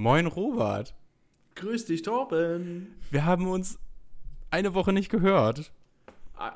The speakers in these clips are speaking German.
Moin Robert. Grüß dich, Torben. Wir haben uns eine Woche nicht gehört.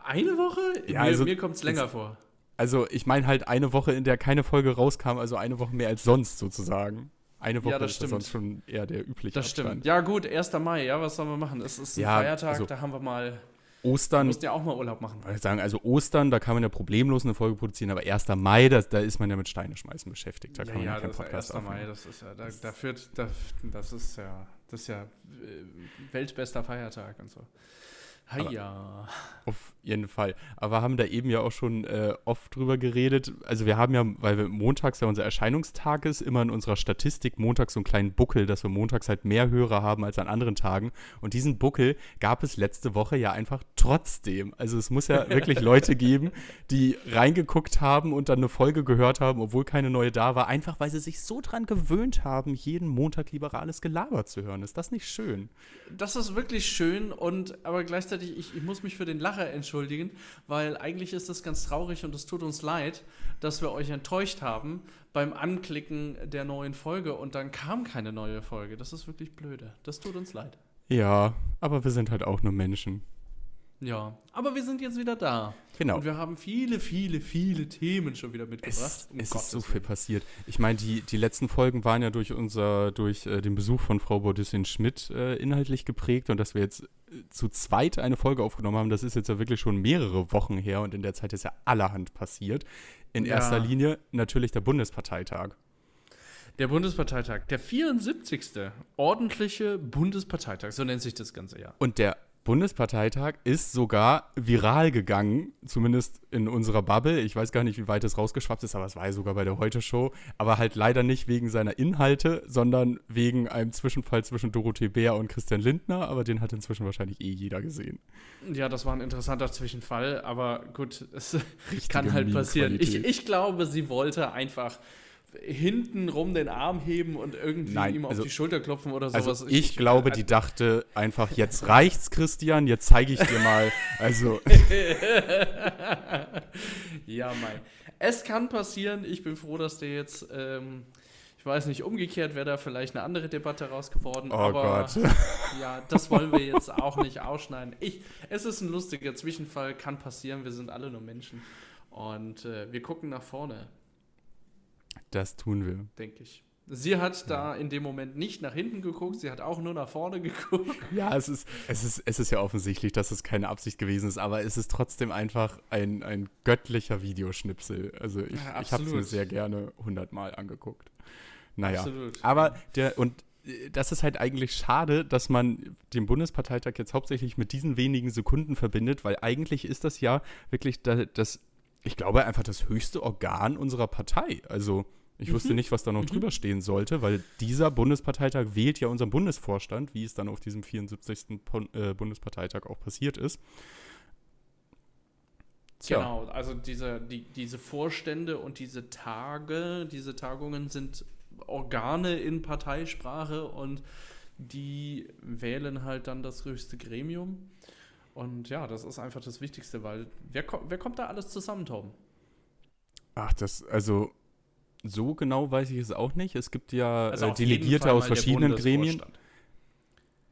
Eine Woche? Ja, mir also- mir kommt es länger vor. Also ich meine halt eine Woche, in der keine Folge rauskam, also eine Woche mehr als sonst sozusagen. Eine Woche Ja, das ist ja stimmt. sonst schon eher der übliche Das Abstand. stimmt. Ja, gut, 1. Mai, ja, was sollen wir machen? Es ist ein Ja, Feiertag, also- da haben wir mal. Ostern, mussten ja auch mal Urlaub machen. ich sagen, also Ostern, da kann man ja problemlos eine Folge produzieren, aber 1. Mai, das, da ist man ja mit Steine schmeißen beschäftigt. Da kann man ja, keinen das ist ja Podcast 1. Mai, das ist ja, da, da führt, da, das ist ja, das ist ja äh, weltbester Feiertag und so. Ja. Auf jeden Fall. Aber wir haben da eben ja auch schon äh, oft drüber geredet. Also wir haben ja, weil wir montags ja unser Erscheinungstag ist, immer in unserer Statistik montags so einen kleinen Buckel, dass wir montags halt mehr Hörer haben als an anderen Tagen. Und diesen Buckel gab es letzte Woche ja einfach trotzdem. Also es muss ja wirklich Leute geben, die reingeguckt haben und dann eine Folge gehört haben, obwohl keine neue da war, einfach weil sie sich so dran gewöhnt haben, jeden Montag liberales Gelaber zu hören. Ist das nicht schön? Das ist wirklich schön und aber gleichzeitig, ich, ich muss mich für den Lacher entschuldigen, weil eigentlich ist das ganz traurig und es tut uns leid, dass wir euch enttäuscht haben beim Anklicken der neuen Folge und dann kam keine neue Folge. Das ist wirklich blöde. Das tut uns leid. Ja, aber wir sind halt auch nur Menschen. Ja, aber wir sind jetzt wieder da. Genau. Und wir haben viele, viele, viele Themen schon wieder mitgebracht. Es, Um es ist so viel Willen. passiert. Ich meine, die, die letzten Folgen waren ja durch unser, durch äh, den Besuch von Frau Bodissin Schmidt äh, inhaltlich geprägt und dass wir jetzt äh, zu zweit eine Folge aufgenommen haben, das ist jetzt ja wirklich schon mehrere Wochen her und in der Zeit ist ja allerhand passiert. In Ja. erster Linie natürlich der Bundesparteitag. Der Bundesparteitag, der 74. ordentliche Bundesparteitag, so nennt sich das Ganze ja. Und der Bundesparteitag ist sogar viral gegangen, zumindest in unserer Bubble. Ich weiß gar nicht, wie weit es rausgeschwappt ist, aber es war ja sogar bei der Heute-Show. Aber halt leider nicht wegen seiner Inhalte, sondern wegen einem Zwischenfall zwischen Dorothee Bär und Christian Lindner. Aber den hat inzwischen wahrscheinlich eh jeder gesehen. Ja, das war ein interessanter Zwischenfall, aber gut, es Richtige kann halt passieren. Ich, ich glaube, sie wollte einfach hintenrum den Arm heben und irgendwie Nein, ihm auf also- die Schulter klopfen oder Also sowas. ich, glaube, die dachte einfach, jetzt reicht's, Christian, jetzt zeige ich dir mal. Also, ja, Mai. Es kann passieren. Ich bin froh, dass der jetzt, ähm, ich weiß nicht, umgekehrt wäre da vielleicht eine andere Debatte raus geworden. oh aber Gott. ja, das wollen wir jetzt auch nicht ausschneiden. Ich, es ist ein lustiger Zwischenfall, kann passieren. Wir sind alle nur Menschen. Und äh, wir gucken nach vorne, Das tun wir. denke ich. Sie hat da in dem Moment nicht nach hinten geguckt, sie hat auch nur nach vorne geguckt. Ja, es ist, es, ist, es ist ja offensichtlich, dass es keine Absicht gewesen ist, aber es ist trotzdem einfach ein, ein göttlicher Videoschnipsel. Also ich, Ja, ich habe es mir sehr gerne hundertmal angeguckt. Naja, Absolut. aber der, und äh, das ist halt eigentlich schade, dass man den Bundesparteitag jetzt hauptsächlich mit diesen wenigen Sekunden verbindet, weil eigentlich ist das ja wirklich da, das, ich glaube, einfach das höchste Organ unserer Partei. Also ich Mhm. wusste nicht, was da noch drüber stehen sollte, weil dieser Bundesparteitag wählt ja unseren Bundesvorstand, wie es dann auf diesem 74. Pon äh, Bundesparteitag auch passiert ist. Tja. Genau, also diese, die, diese Vorstände und diese Tage, diese Tagungen sind Organe in Parteisprache und die wählen halt dann das höchste Gremium. Und ja, das ist einfach das Wichtigste, weil wer, ko- wer kommt da alles zusammen, Tom? Ach, das, also so genau weiß ich es auch nicht. Es gibt ja Also äh, Delegierte aus der verschiedenen Gremien.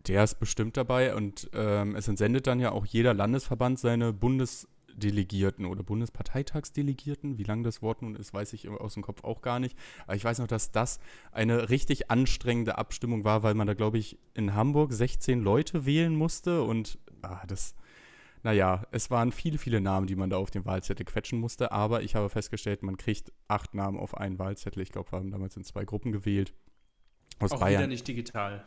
Der ist bestimmt dabei und ähm, es entsendet dann ja auch jeder Landesverband seine Bundesdelegierten oder Bundesparteitagsdelegierten. Wie lang das Wort nun ist, weiß ich aus dem Kopf auch gar nicht. Aber ich weiß noch, dass das eine richtig anstrengende Abstimmung war, weil man da, glaube ich, in Hamburg 16 Leute wählen musste und ah, das. Naja, es waren viele, viele Namen, die man da auf den Wahlzettel quetschen musste, aber ich habe festgestellt, man kriegt acht Namen auf einen Wahlzettel. Ich glaube, wir haben damals in zwei Gruppen gewählt. Aus Auch Bayern. wieder nicht digital.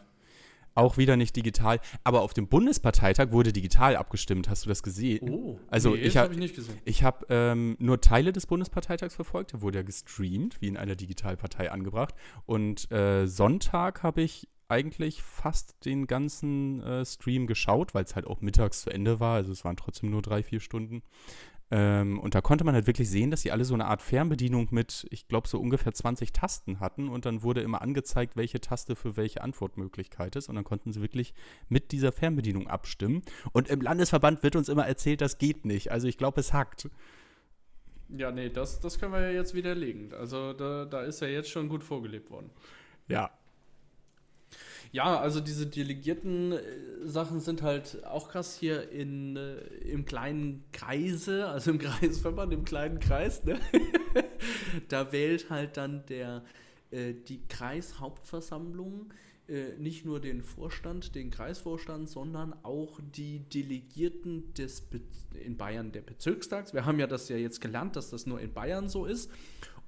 Auch wieder nicht digital. Aber auf dem Bundesparteitag wurde digital abgestimmt. Hast du das gesehen? Oh, Also nee, ich das hab- habe ich nicht gesehen. Ich habe ähm, nur Teile des Bundesparteitags verfolgt. Der wurde ja gestreamt, wie in einer Digitalpartei angebracht. Und äh, Sonntag habe ich eigentlich fast den ganzen äh, Stream geschaut, weil es halt auch mittags zu Ende war. Also es waren trotzdem nur drei, vier Stunden. Ähm, und da konnte man halt wirklich sehen, dass sie alle so eine Art Fernbedienung mit, ich glaube, so ungefähr 20 Tasten hatten. Und dann wurde immer angezeigt, welche Taste für welche Antwortmöglichkeit ist. Und dann konnten sie wirklich mit dieser Fernbedienung abstimmen. Und im Landesverband wird uns immer erzählt, das geht nicht. Also ich glaube, es hackt. Ja, nee, das, das können wir ja jetzt widerlegen. Also da, da ist ja jetzt schon gut vorgelebt worden. Ja. Ja, also diese delegierten äh, Sachen sind halt auch krass hier in, äh, im kleinen Kreise, also im Kreisverband, im kleinen Kreis, ne? da wählt halt dann der, äh, die Kreishauptversammlung äh, nicht nur den Vorstand, den Kreisvorstand, sondern auch die Delegierten des Be in Bayern der Bezirkstags. Wir haben ja das ja jetzt gelernt, dass das nur in Bayern so ist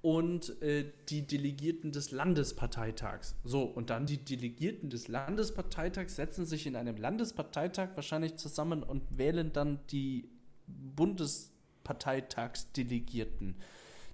und äh, die Delegierten des Landesparteitags. So, und dann die Delegierten des Landesparteitags setzen sich in einem Landesparteitag wahrscheinlich zusammen und wählen dann die Bundesparteitagsdelegierten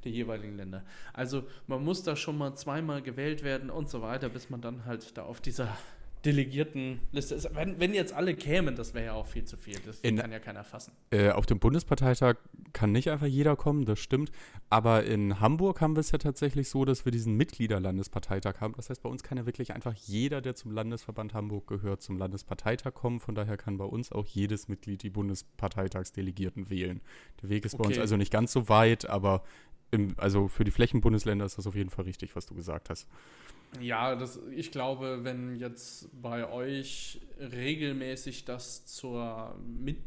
der jeweiligen Länder. Also man muss da schon mal zweimal gewählt werden und so weiter, bis man dann halt da auf dieser Delegiertenliste ist. Wenn, wenn jetzt alle kämen, das wäre ja auch viel zu viel. Das In- kann ja keiner fassen. Äh, auf dem Bundesparteitag kann nicht einfach jeder kommen, das stimmt. Aber in Hamburg haben wir es ja tatsächlich so, dass wir diesen Mitgliederlandesparteitag haben. Das heißt, bei uns kann ja wirklich einfach jeder, der zum Landesverband Hamburg gehört, zum Landesparteitag kommen. Von daher kann bei uns auch jedes Mitglied die Bundesparteitagsdelegierten wählen. Der Weg ist bei uns Okay. also nicht ganz so weit, aber im, also für die Flächenbundesländer ist das auf jeden Fall richtig, was du gesagt hast. Ja, das, ich glaube, wenn jetzt bei euch regelmäßig das zur Mit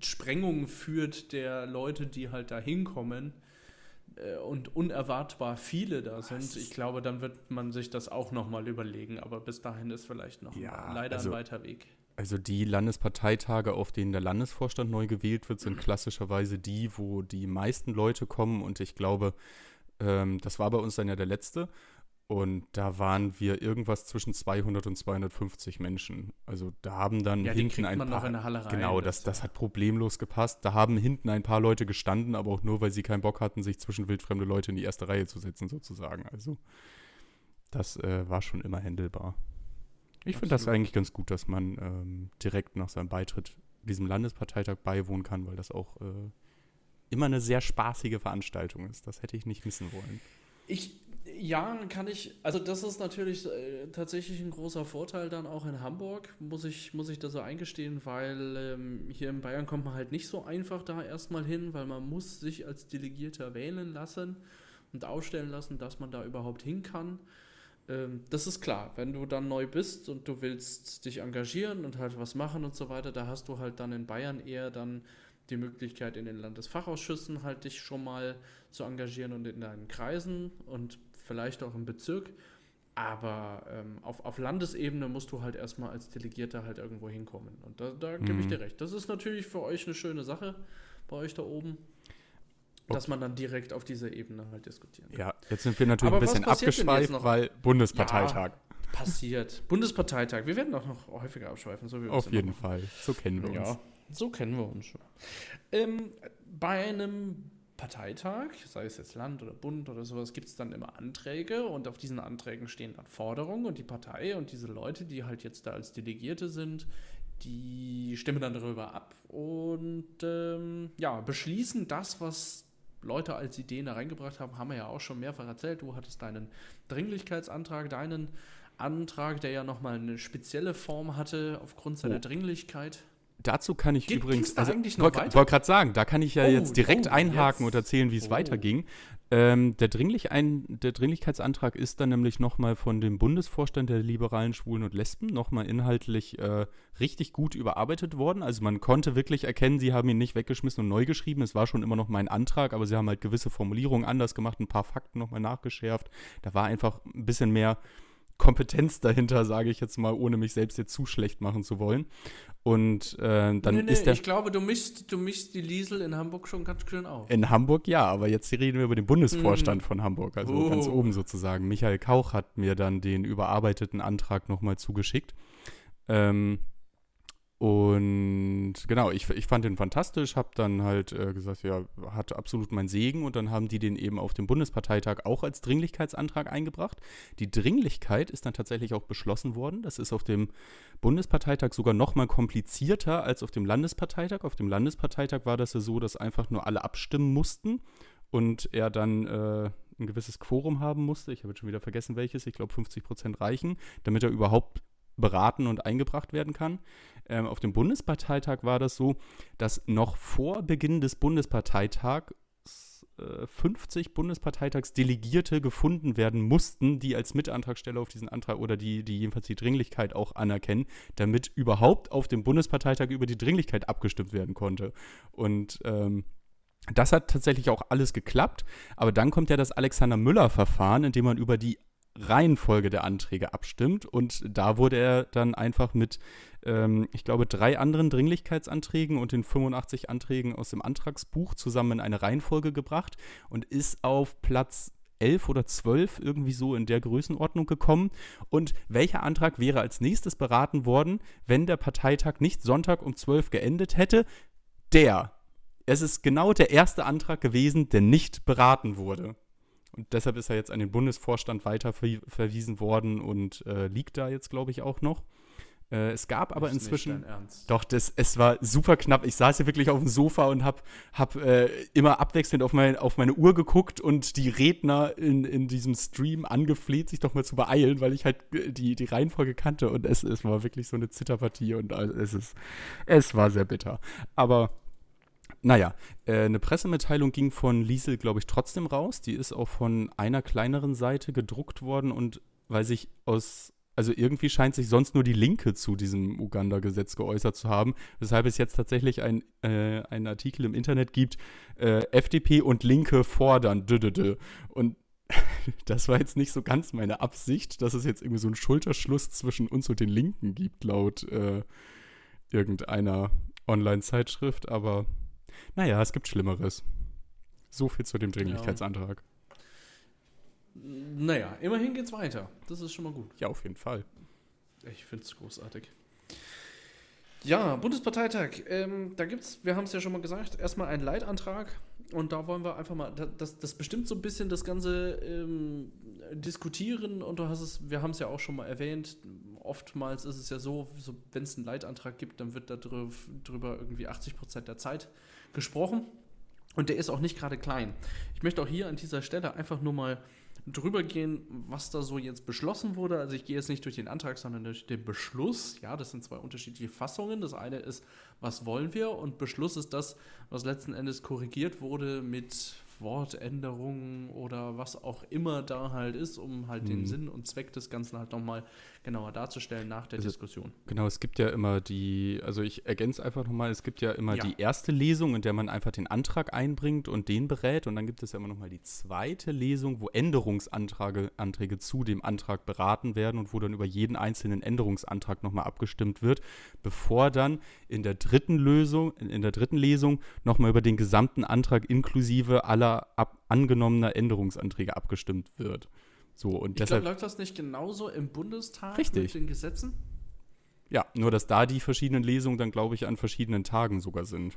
Sprengung führt der Leute, die halt da hinkommen äh, und unerwartbar viele da sind, ich glaube, dann wird man sich das auch nochmal überlegen. Aber bis dahin ist vielleicht noch Ja, leider also- ein weiter Weg. Also die Landesparteitage, auf denen der Landesvorstand neu gewählt wird, sind klassischerweise die, wo die meisten Leute kommen. Und ich glaube, ähm, das war bei uns dann ja der letzte. Und da waren wir irgendwas zwischen 200 und 250 Menschen. Also da haben dann Ja, hinten ein paar. in Halle rein. Genau, das, das hat problemlos gepasst. Da haben hinten ein paar Leute gestanden, aber auch nur, weil sie keinen Bock hatten, sich zwischen wildfremde Leute in die erste Reihe zu setzen, sozusagen. Also das äh, war schon immer händelbar. Ich finde das eigentlich ganz gut, dass man ähm, direkt nach seinem Beitritt diesem Landesparteitag beiwohnen kann, weil das auch äh, immer eine sehr spaßige Veranstaltung ist. Das hätte ich nicht missen wollen. Ich, ja, kann ich, also das ist natürlich äh, tatsächlich ein großer Vorteil dann auch in Hamburg, muss ich, muss ich da so eingestehen, weil ähm, hier in Bayern kommt man halt nicht so einfach da erstmal hin, weil man muss sich als Delegierter wählen lassen und aufstellen lassen, dass man da überhaupt hin kann. Ähm, das ist klar, wenn du dann neu bist und du willst dich engagieren und halt was machen und so weiter, da hast du halt dann in Bayern eher dann die Möglichkeit in den Landesfachausschüssen halt dich schon mal zu engagieren und in deinen Kreisen und vielleicht auch im Bezirk. Aber ähm, auf, auf Landesebene musst du halt erstmal als Delegierter halt irgendwo hinkommen. Und da, da gebe ich Mhm. dir recht. Das ist natürlich für euch eine schöne Sache, bei euch da oben, dass man dann direkt auf dieser Ebene halt diskutieren kann. Ja, jetzt sind wir natürlich Aber ein bisschen abgeschweift, weil Bundesparteitag. Passiert. Bundesparteitag. Wir werden auch noch häufiger abschweifen, so wie wir Auf jeden machen. Fall. So kennen wir uns. Ja, so kennen wir uns schon. Ähm, bei einem Parteitag, sei es jetzt Land oder Bund oder sowas, gibt es dann immer Anträge und auf diesen Anträgen stehen dann Forderungen und die Partei und diese Leute, die halt jetzt da als Delegierte sind, die stimmen dann darüber ab und ähm, ja, beschließen das, was Leute als Ideen da reingebracht haben, haben wir ja auch schon mehrfach erzählt. Du hattest deinen Dringlichkeitsantrag, deinen Antrag, der ja nochmal eine spezielle Form hatte aufgrund seiner Oh. Dringlichkeit. Dazu kann ich Geht- übrigens, also noch wollte gerade sagen, da kann ich ja Oh, jetzt direkt oh, einhaken jetzt. und erzählen, wie es Oh. weiterging. Ähm, der, Dringlich ein, der Dringlichkeitsantrag ist dann nämlich nochmal von dem Bundesvorstand der liberalen Schwulen und Lesben nochmal inhaltlich äh, richtig gut überarbeitet worden. Also man konnte wirklich erkennen, sie haben ihn nicht weggeschmissen und neu geschrieben. Es war schon immer noch mein Antrag, aber sie haben halt gewisse Formulierungen anders gemacht, ein paar Fakten nochmal nachgeschärft. Da war einfach ein bisschen mehr Kompetenz dahinter, sage ich jetzt mal, ohne mich selbst jetzt zu schlecht machen zu wollen. Und äh, dann nee, nee, ist der ich glaube, du mischst, du mischst die Liesel in Hamburg schon ganz schön auf. in Hamburg ja, aber jetzt reden wir über den Bundesvorstand Mhm. von Hamburg, also Oh. ganz oben sozusagen. Michael Kauch hat mir dann den überarbeiteten Antrag nochmal zugeschickt. Ähm, und genau, ich, ich fand den fantastisch, habe dann halt äh, gesagt, ja, hat absolut mein Segen und dann haben die den eben auf dem Bundesparteitag auch als Dringlichkeitsantrag eingebracht. Die Dringlichkeit ist dann tatsächlich auch beschlossen worden. Das ist auf dem Bundesparteitag sogar noch mal komplizierter als auf dem Landesparteitag. Auf dem Landesparteitag war das ja so, dass einfach nur alle abstimmen mussten und er dann äh, ein gewisses Quorum haben musste. Ich habe jetzt schon wieder vergessen, welches. Ich glaube, 50 Prozent reichen, damit er überhaupt beraten und eingebracht werden kann. Ähm, auf dem Bundesparteitag war das so, dass noch vor Beginn des Bundesparteitags 50 Bundesparteitagsdelegierte gefunden werden mussten, die als Mitantragsteller auf diesen Antrag oder die, die jedenfalls die Dringlichkeit auch anerkennen, damit überhaupt auf dem Bundesparteitag über die Dringlichkeit abgestimmt werden konnte. Und ähm, das hat tatsächlich auch alles geklappt, aber dann kommt ja das Alexander Müller-Verfahren, in dem man über die Reihenfolge der Anträge abstimmt. Und da wurde er dann einfach mit, ähm, ich glaube, drei anderen Dringlichkeitsanträgen und den 85 Anträgen aus dem Antragsbuch zusammen in eine Reihenfolge gebracht und ist auf Platz 11 oder 12 irgendwie so in der Größenordnung gekommen. Und welcher Antrag wäre als nächstes beraten worden, wenn der Parteitag nicht Sonntag um 12 geendet hätte? Der. Es ist genau der erste Antrag gewesen, der nicht beraten wurde. Und deshalb ist er jetzt an den Bundesvorstand weiter verwiesen worden und äh, liegt da jetzt, glaube ich, auch noch. Äh, es gab aber inzwischen. Doch, das, es war super knapp. Ich saß hier wirklich auf dem Sofa und habe hab, äh, immer abwechselnd auf, mein, auf meine Uhr geguckt und die Redner in, in diesem Stream angefleht, sich doch mal zu beeilen, weil ich halt die, die Reihenfolge kannte. Und es, es war wirklich so eine Zitterpartie und es, ist, es war sehr bitter. Aber naja, äh, eine Pressemitteilung ging von Liesel, glaube ich, trotzdem raus. Die ist auch von einer kleineren Seite gedruckt worden und weil sich aus, also irgendwie scheint sich sonst nur die Linke zu diesem Uganda-Gesetz geäußert zu haben, weshalb es jetzt tatsächlich ein, äh, einen Artikel im Internet gibt, äh, FDP und Linke fordern, dö, dö, dö. Und das war jetzt nicht so ganz meine Absicht, dass es jetzt irgendwie so einen Schulterschluss zwischen uns und den Linken gibt, laut äh, irgendeiner Online-Zeitschrift, aber naja, es gibt Schlimmeres. So viel zu dem Dringlichkeitsantrag. Ja. Naja, immerhin geht's weiter. Das ist schon mal gut. Ja, auf jeden Fall. Ich finde es großartig. Ja, Bundesparteitag. Ähm, da gibt's, wir haben es ja schon mal gesagt, erstmal einen Leitantrag. Und da wollen wir einfach mal, das, das bestimmt so ein bisschen das Ganze ähm, diskutieren. Und du hast es, wir haben es ja auch schon mal erwähnt, oftmals ist es ja so, so wenn es einen Leitantrag gibt, dann wird darüber irgendwie 80 Prozent der Zeit gesprochen. Und der ist auch nicht gerade klein. Ich möchte auch hier an dieser Stelle einfach nur mal drüber gehen, was da so jetzt beschlossen wurde. Also ich gehe jetzt nicht durch den Antrag, sondern durch den Beschluss. Ja, das sind zwei unterschiedliche Fassungen. Das eine ist, was wollen wir? Und Beschluss ist das, was letzten Endes korrigiert wurde mit Wortänderungen oder was auch immer da halt ist, um halt mhm. den Sinn und Zweck des Ganzen halt nochmal genauer darzustellen nach der also, Diskussion. Genau, es gibt ja immer die, also ich ergänze einfach nochmal, es gibt ja immer ja. die erste Lesung, in der man einfach den Antrag einbringt und den berät und dann gibt es ja immer nochmal die zweite Lesung, wo Änderungsanträge Anträge zu dem Antrag beraten werden und wo dann über jeden einzelnen Änderungsantrag nochmal abgestimmt wird, bevor dann in der dritten Lösung, in der dritten Lesung nochmal über den gesamten Antrag inklusive aller ab angenommener Änderungsanträge abgestimmt wird. So, und ich deshalb glaube, läuft das nicht genauso im Bundestag richtig. mit den Gesetzen? Ja, nur dass da die verschiedenen Lesungen dann, glaube ich, an verschiedenen Tagen sogar sind.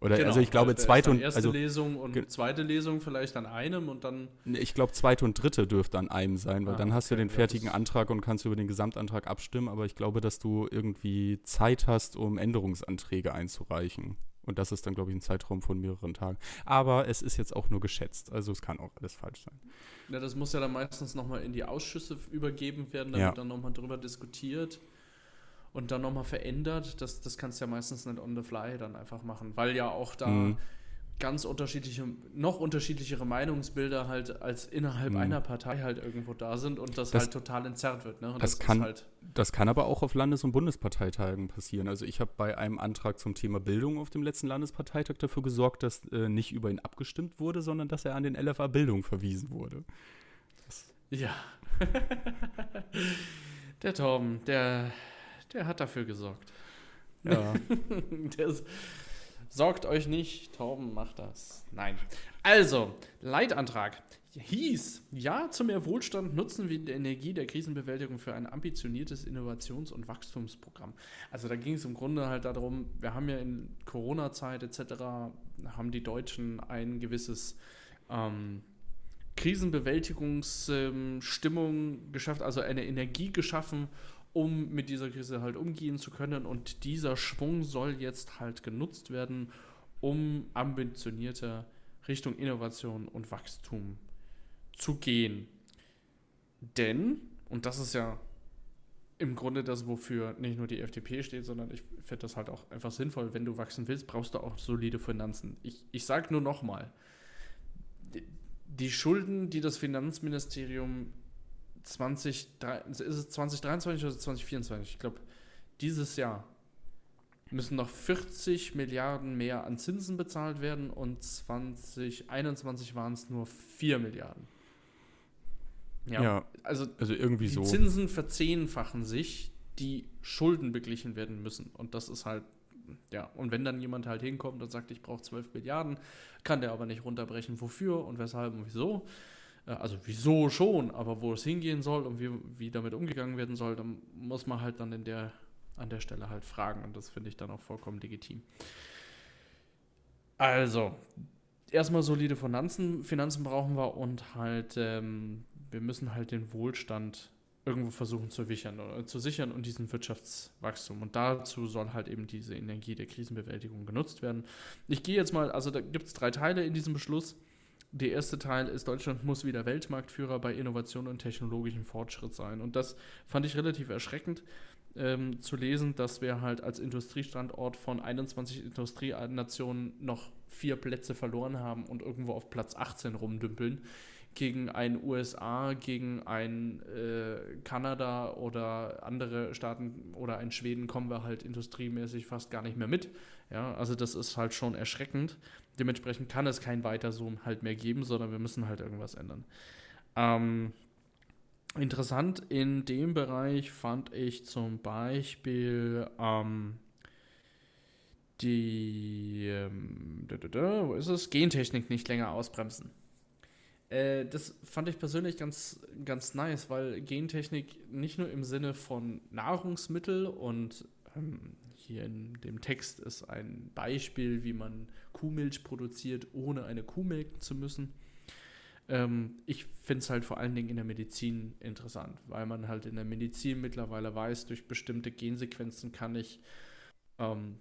Oder genau, also ich glaube zweite und erste also, Lesung und zweite Lesung vielleicht an einem und dann ich glaube zweite und dritte dürfte an einem sein, weil ah, dann hast okay, du den fertigen ja, Antrag und kannst über den Gesamtantrag abstimmen, aber ich glaube, dass du irgendwie Zeit hast, um Änderungsanträge einzureichen. Und das ist dann, glaube ich, ein Zeitraum von mehreren Tagen. Aber es ist jetzt auch nur geschätzt. Also es kann auch alles falsch sein. Ja, das muss ja dann meistens nochmal in die Ausschüsse übergeben werden, damit ja. dann nochmal drüber diskutiert und dann nochmal verändert. Das, das kannst du ja meistens nicht on the fly dann einfach machen, weil ja auch da mhm ganz unterschiedliche, noch unterschiedlichere Meinungsbilder halt als innerhalb mhm. einer Partei halt irgendwo da sind und das, das halt total entzerrt wird. Ne? Das, das, kann, halt das kann aber auch auf Landes- und Bundesparteitagen passieren. Also ich habe bei einem Antrag zum Thema Bildung auf dem letzten Landesparteitag dafür gesorgt, dass äh, nicht über ihn abgestimmt wurde, sondern dass er an den LFA Bildung verwiesen wurde. Das ja. der Torben, der, der hat dafür gesorgt. Ja. der ist Sorgt euch nicht, Torben macht das. Nein. Also, Leitantrag hieß, ja zu mehr Wohlstand nutzen wir die Energie der Krisenbewältigung für ein ambitioniertes Innovations- und Wachstumsprogramm. Also da ging es im Grunde halt darum, wir haben ja in Corona-Zeit etc., haben die Deutschen ein gewisses ähm, Krisenbewältigungsstimmung ähm, geschafft, also eine Energie geschaffen, um mit dieser Krise halt umgehen zu können. Und dieser Schwung soll jetzt halt genutzt werden, um ambitionierter Richtung Innovation und Wachstum zu gehen. Denn, und das ist ja im Grunde das, wofür nicht nur die FDP steht, sondern ich finde das halt auch einfach sinnvoll, wenn du wachsen willst, brauchst du auch solide Finanzen. Ich, ich sage nur nochmal, die Schulden, die das Finanzministerium 20, ist es 2023 oder 2024? Ich glaube, dieses Jahr müssen noch 40 Milliarden mehr an Zinsen bezahlt werden und 2021 waren es nur 4 Milliarden. Ja, ja also, also irgendwie die so. Zinsen verzehnfachen sich, die Schulden beglichen werden müssen. Und das ist halt, ja, und wenn dann jemand halt hinkommt und sagt, ich brauche 12 Milliarden, kann der aber nicht runterbrechen, wofür und weshalb und wieso. Äh, also wieso schon, aber wo es hingehen soll und wie, wie damit umgegangen werden soll, dann muss man halt dann in der, an der Stelle halt fragen. Und das finde ich dann auch vollkommen legitim. Also, erstmal solide Finanzen, Finanzen brauchen wir und halt, ähm, wir müssen halt den Wohlstand irgendwo versuchen zu sichern, äh, zu sichern und diesen Wirtschaftswachstum. Und dazu soll halt eben diese Energie der Krisenbewältigung genutzt werden. Ich gehe jetzt mal, also da gibt es drei Teile in diesem Beschluss. Der erste Teil ist, Deutschland muss wieder Weltmarktführer bei Innovation und technologischem Fortschritt sein. Und das fand ich relativ erschreckend ähm, zu lesen, dass wir halt als Industriestandort von 21 Industrienationen noch vier Plätze verloren haben und irgendwo auf Platz 18 rumdümpeln gegen ein USA, gegen ein äh, Kanada oder andere Staaten oder ein Schweden kommen wir halt industriemäßig fast gar nicht mehr mit. Ja, also das ist halt schon erschreckend. Dementsprechend kann es kein Weiterzoom halt mehr geben, sondern wir müssen halt irgendwas ändern. Ähm, interessant in dem Bereich fand ich zum Beispiel ähm, die, ähm, da, da, wo ist es? Gentechnik nicht länger ausbremsen. Äh, das fand ich persönlich ganz, ganz nice, weil Gentechnik nicht nur im Sinne von Nahrungsmittel und ähm, hier in dem Text ist ein Beispiel, wie man Kuhmilch produziert, ohne eine Kuh melken zu müssen. Ähm, ich finde es halt vor allen Dingen in der Medizin interessant, weil man halt in der Medizin mittlerweile weiß, durch bestimmte Gensequenzen kann ich, ähm,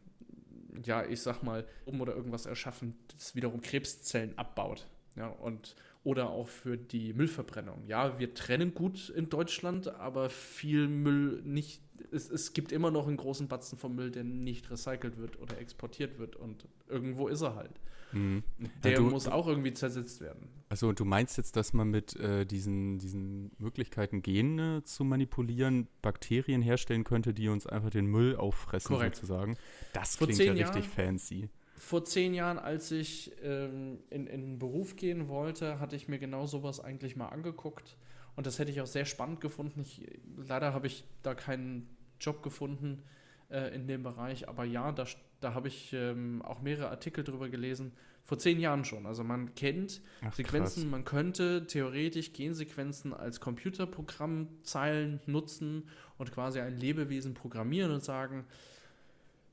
ja, ich sag mal, um oder irgendwas erschaffen, das wiederum Krebszellen abbaut. Ja, und oder auch für die Müllverbrennung. Ja, wir trennen gut in Deutschland, aber viel Müll nicht. Es, es gibt immer noch einen großen Batzen von Müll, der nicht recycelt wird oder exportiert wird und irgendwo ist er halt. Mhm. Der ja, du, muss auch irgendwie zersetzt werden. Also du meinst jetzt, dass man mit äh, diesen, diesen Möglichkeiten, Gene zu manipulieren, Bakterien herstellen könnte, die uns einfach den Müll auffressen Korrekt. sozusagen? Das Vor klingt ja richtig Jahren, fancy vor zehn Jahren, als ich ähm, in, in den Beruf gehen wollte, hatte ich mir genau sowas eigentlich mal angeguckt. Und das hätte ich auch sehr spannend gefunden. Ich, leider habe ich da keinen Job gefunden äh, in dem Bereich. Aber ja, da, da habe ich ähm, auch mehrere Artikel drüber gelesen. Vor zehn Jahren schon. Also man kennt Ach, Sequenzen, krass. man könnte theoretisch Gensequenzen als Computerprogrammzeilen nutzen und quasi ein Lebewesen programmieren und sagen,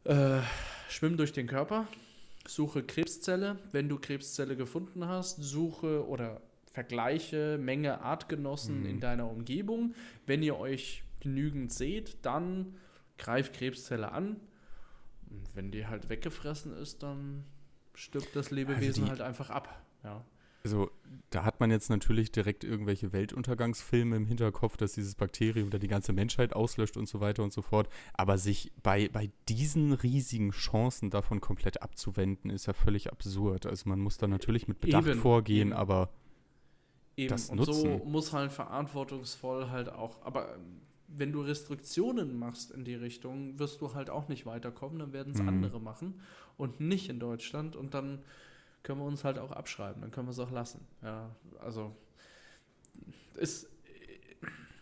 äh, schwimm durch den Körper suche Krebszelle. Wenn du Krebszelle gefunden hast, suche oder vergleiche Menge Artgenossen mhm. in deiner Umgebung. Wenn ihr euch genügend seht, dann greif Krebszelle an. Und wenn die halt weggefressen ist, dann stirbt das Lebewesen also halt einfach ab. Ja. Also da hat man jetzt natürlich direkt irgendwelche Weltuntergangsfilme im Hinterkopf, dass dieses Bakterium oder die ganze Menschheit auslöscht und so weiter und so fort. Aber sich bei, bei diesen riesigen Chancen davon komplett abzuwenden, ist ja völlig absurd. Also man muss da natürlich mit Bedacht eben, vorgehen, aber eben. das und nutzen. so muss halt verantwortungsvoll halt auch, aber wenn du Restriktionen machst in die Richtung, wirst du halt auch nicht weiterkommen, dann werden es mhm. andere machen und nicht in Deutschland und dann können wir uns halt auch abschreiben, dann können wir es auch lassen. Ja, also ist,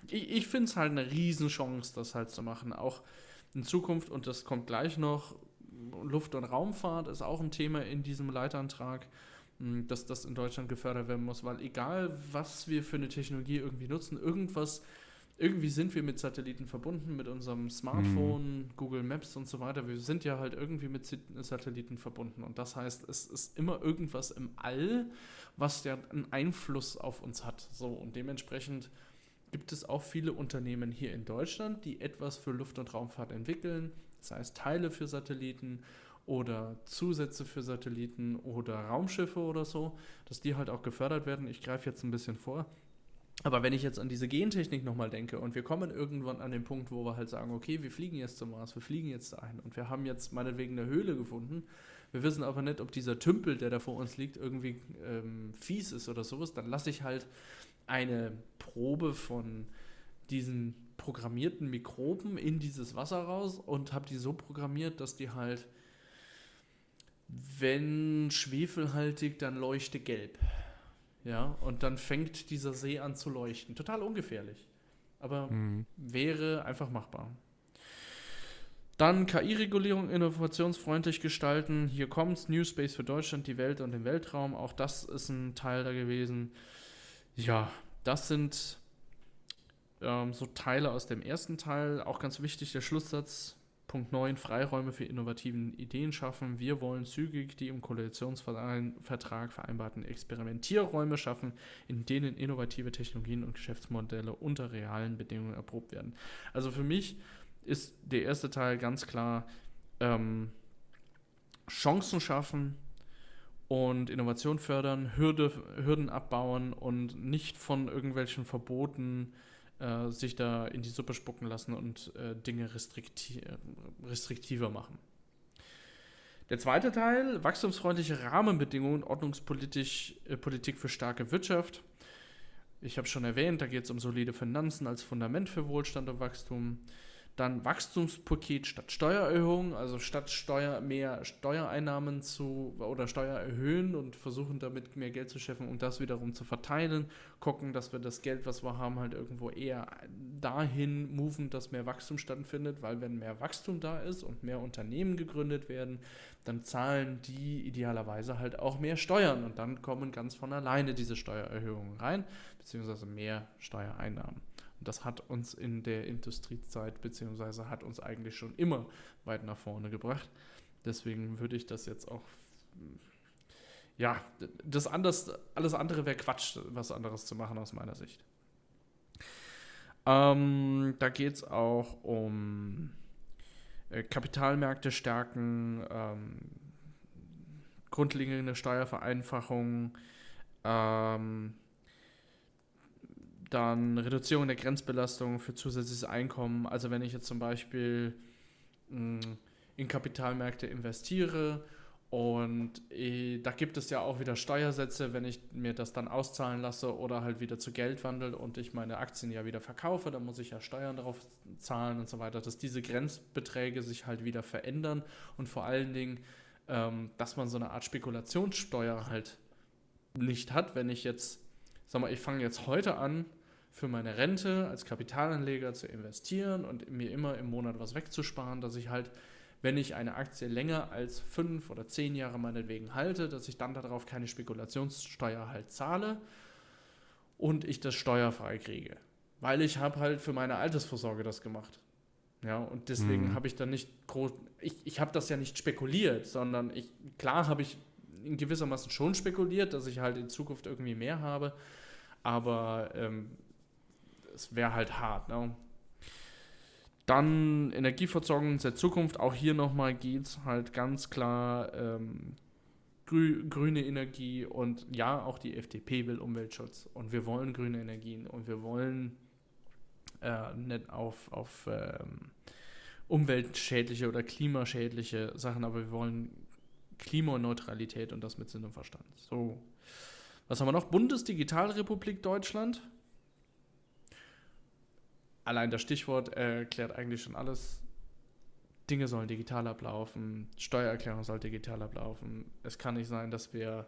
ich, ich finde es halt eine Riesenchance, das halt zu machen. Auch in Zukunft, und das kommt gleich noch, Luft- und Raumfahrt ist auch ein Thema in diesem Leitantrag, hm, dass das in Deutschland gefördert werden muss, weil egal, was wir für eine Technologie irgendwie nutzen, irgendwas irgendwie sind wir mit Satelliten verbunden, mit unserem Smartphone, mhm. Google Maps und so weiter. Wir sind ja halt irgendwie mit Satelliten verbunden. Und das heißt, es ist immer irgendwas im All, was ja einen Einfluss auf uns hat. So, und dementsprechend gibt es auch viele Unternehmen hier in Deutschland, die etwas für Luft- und Raumfahrt entwickeln, sei es Teile für Satelliten oder Zusätze für Satelliten oder Raumschiffe oder so, dass die halt auch gefördert werden. Ich greife jetzt ein bisschen vor. Aber wenn ich jetzt an diese Gentechnik nochmal denke und wir kommen irgendwann an den Punkt, wo wir halt sagen, okay, wir fliegen jetzt zum Mars, wir fliegen jetzt dahin und wir haben jetzt meinetwegen eine Höhle gefunden, Wir wissen aber nicht, ob dieser Tümpel, der da vor uns liegt, irgendwie ähm, fies ist oder sowas. Dann lasse ich halt eine Probe von diesen programmierten Mikroben in dieses Wasser raus und habe die so programmiert, dass die halt, wenn schwefelhaltig, dann leuchte gelb. Ja, und dann fängt dieser See an zu leuchten. Total ungefährlich. Aber mhm. wäre einfach machbar. Dann KI-Regulierung innovationsfreundlich gestalten. Hier kommt's. New Space für Deutschland, die Welt und den Weltraum. Auch das ist ein Teil da gewesen. Ja, das sind ähm, so Teile aus dem ersten Teil. Auch ganz wichtig, der Schlusssatz. Punkt 9, Freiräume für innovativen Ideen schaffen. Wir wollen zügig die im Koalitionsvertrag vereinbarten Experimentierräume schaffen, in denen innovative Technologien und Geschäftsmodelle unter realen Bedingungen erprobt werden. Also für mich ist der erste Teil ganz klar ähm, Chancen schaffen und Innovation fördern, Hürde, Hürden abbauen und nicht von irgendwelchen Verboten äh, sich da in die Suppe spucken lassen und äh, Dinge restrikti restriktiver machen. Der zweite Teil, wachstumsfreundliche Rahmenbedingungen, Ordnungspolitik äh, für starke Wirtschaft. Ich habe schon erwähnt, da geht es um solide Finanzen als Fundament für Wohlstand und Wachstum. Dann Wachstumspaket statt Steuererhöhung, also statt Steuer mehr Steuereinnahmen zu oder Steuer erhöhen und versuchen damit mehr Geld zu schaffen und das wiederum zu verteilen. Gucken, dass wir das Geld, was wir haben, halt irgendwo eher dahin moven, dass mehr Wachstum stattfindet, weil wenn mehr Wachstum da ist und mehr Unternehmen gegründet werden, dann zahlen die idealerweise halt auch mehr Steuern und dann kommen ganz von alleine diese Steuererhöhungen rein, beziehungsweise mehr Steuereinnahmen. Das hat uns in der Industriezeit, beziehungsweise hat uns eigentlich schon immer weit nach vorne gebracht. Deswegen würde ich das jetzt auch, ja, das anders, alles andere wäre Quatsch, was anderes zu machen aus meiner Sicht. Ähm, da geht es auch um äh, Kapitalmärkte stärken, ähm, grundlegende Steuervereinfachung, ähm, dann Reduzierung der Grenzbelastung für zusätzliches Einkommen. Also wenn ich jetzt zum Beispiel mh, mm, in Kapitalmärkte investiere und äh, da gibt es ja auch wieder Steuersätze, wenn ich mir das dann auszahlen lasse oder halt wieder zu Geld wandelt und ich meine Aktien ja wieder verkaufe, dann muss ich ja Steuern darauf zahlen und so weiter, dass diese Grenzbeträge sich halt wieder verändern und vor allen Dingen, ähm, dass man so eine Art Spekulationssteuer halt nicht hat, wenn ich jetzt, sag mal, ich fange jetzt heute an, für meine Rente als Kapitalanleger zu investieren und mir immer im Monat was wegzusparen, dass ich halt, wenn ich eine Aktie länger als fünf oder zehn Jahre meinetwegen halte, dass ich dann darauf keine Spekulationssteuer halt zahle und ich das steuerfrei kriege. Weil ich habe halt für meine Altersvorsorge das gemacht. Ja, und deswegen mhm. habe ich dann nicht groß, ich, ich habe das ja nicht spekuliert, sondern ich, klar habe ich in gewissermaßen schon spekuliert, dass ich halt in Zukunft irgendwie mehr habe, aber ähm, es wäre halt hart. Ne? Dann Energieversorgung der Zukunft. Auch hier nochmal geht es halt ganz klar ähm, grü grüne Energie und ja, auch die FDP will Umweltschutz und wir wollen grüne Energien und wir wollen äh, nicht auf, auf ähm, umweltschädliche oder klimaschädliche Sachen, aber wir wollen Klimaneutralität und das mit Sinn und Verstand. So. Was haben wir noch? Bundesdigitalrepublik Deutschland allein das Stichwort erklärt eigentlich schon alles. Dinge sollen digital ablaufen, Steuererklärung soll digital ablaufen. Es kann nicht sein, dass wir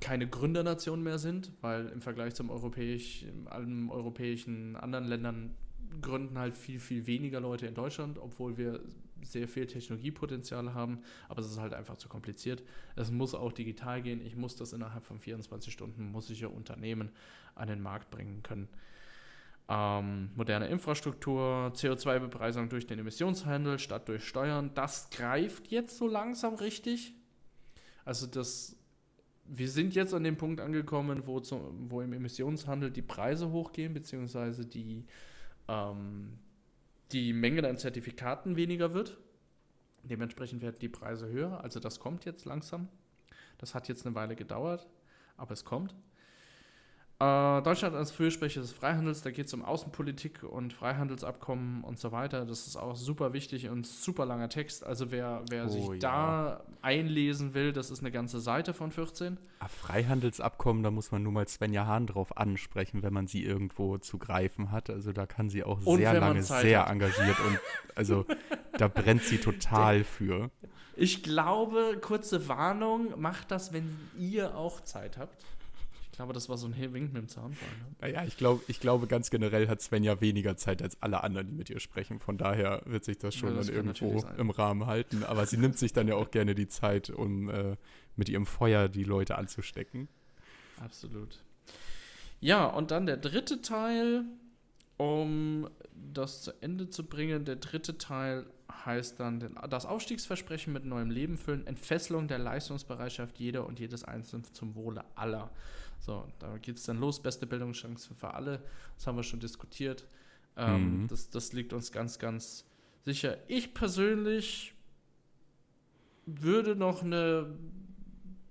keine Gründernation mehr sind, weil im Vergleich zum europäisch, allen europäischen anderen Ländern gründen halt viel, viel weniger Leute in Deutschland, obwohl wir sehr viel Technologiepotenzial haben, aber es ist halt einfach zu kompliziert. Es muss auch digital gehen. Ich muss das innerhalb von 24 Stunden, muss ich ja Unternehmen an den Markt bringen können ähm, moderne Infrastruktur, CO2-Bepreisung durch den Emissionshandel statt durch Steuern. Das greift jetzt so langsam richtig. Also das, wir sind jetzt an dem Punkt angekommen, wo, zu, wo im Emissionshandel die Preise hochgehen, beziehungsweise die, ähm, die Menge an Zertifikaten weniger wird. Dementsprechend werden die Preise höher. Also das kommt jetzt langsam. Das hat jetzt eine Weile gedauert, aber es kommt. Äh, Deutschland als Fürsprecher des Freihandels, da geht es um Außenpolitik und Freihandelsabkommen und so weiter. Das ist auch super wichtig und super langer Text. Also wer, wer Oh, sich ja. da einlesen will, das ist eine ganze Seite von 14. Ah, Freihandelsabkommen, da muss man nur mal Svenja Hahn drauf ansprechen, wenn man sie irgendwo zu greifen hat. Also da kann sie auch Und sehr lange sehr hat. engagiert und also da brennt sie total für. Ich glaube, kurze Warnung, macht das, wenn ihr auch Zeit habt. Ich glaube, das war so ein Wink mit dem Zaunfall. Ne? Naja, ich, glaub, ich glaube, ganz generell hat Svenja weniger Zeit als alle anderen, die mit ihr sprechen. Von daher wird sich das schon Ja, das dann irgendwo im Rahmen halten. Aber sie nimmt sich dann ja auch gerne die Zeit, um äh, mit ihrem Feuer die Leute anzustecken. Absolut. Ja, und dann der dritte Teil, um das zu Ende zu bringen. Der dritte Teil heißt dann das Aufstiegsversprechen mit neuem Leben füllen, Entfesselung der Leistungsbereitschaft jeder und jedes Einzelnen zum Wohle aller. So, da geht es dann los, beste Bildungschancen für alle. Das haben wir schon diskutiert. Ähm, Mhm. das, das liegt uns ganz, ganz sicher. Ich persönlich würde noch eine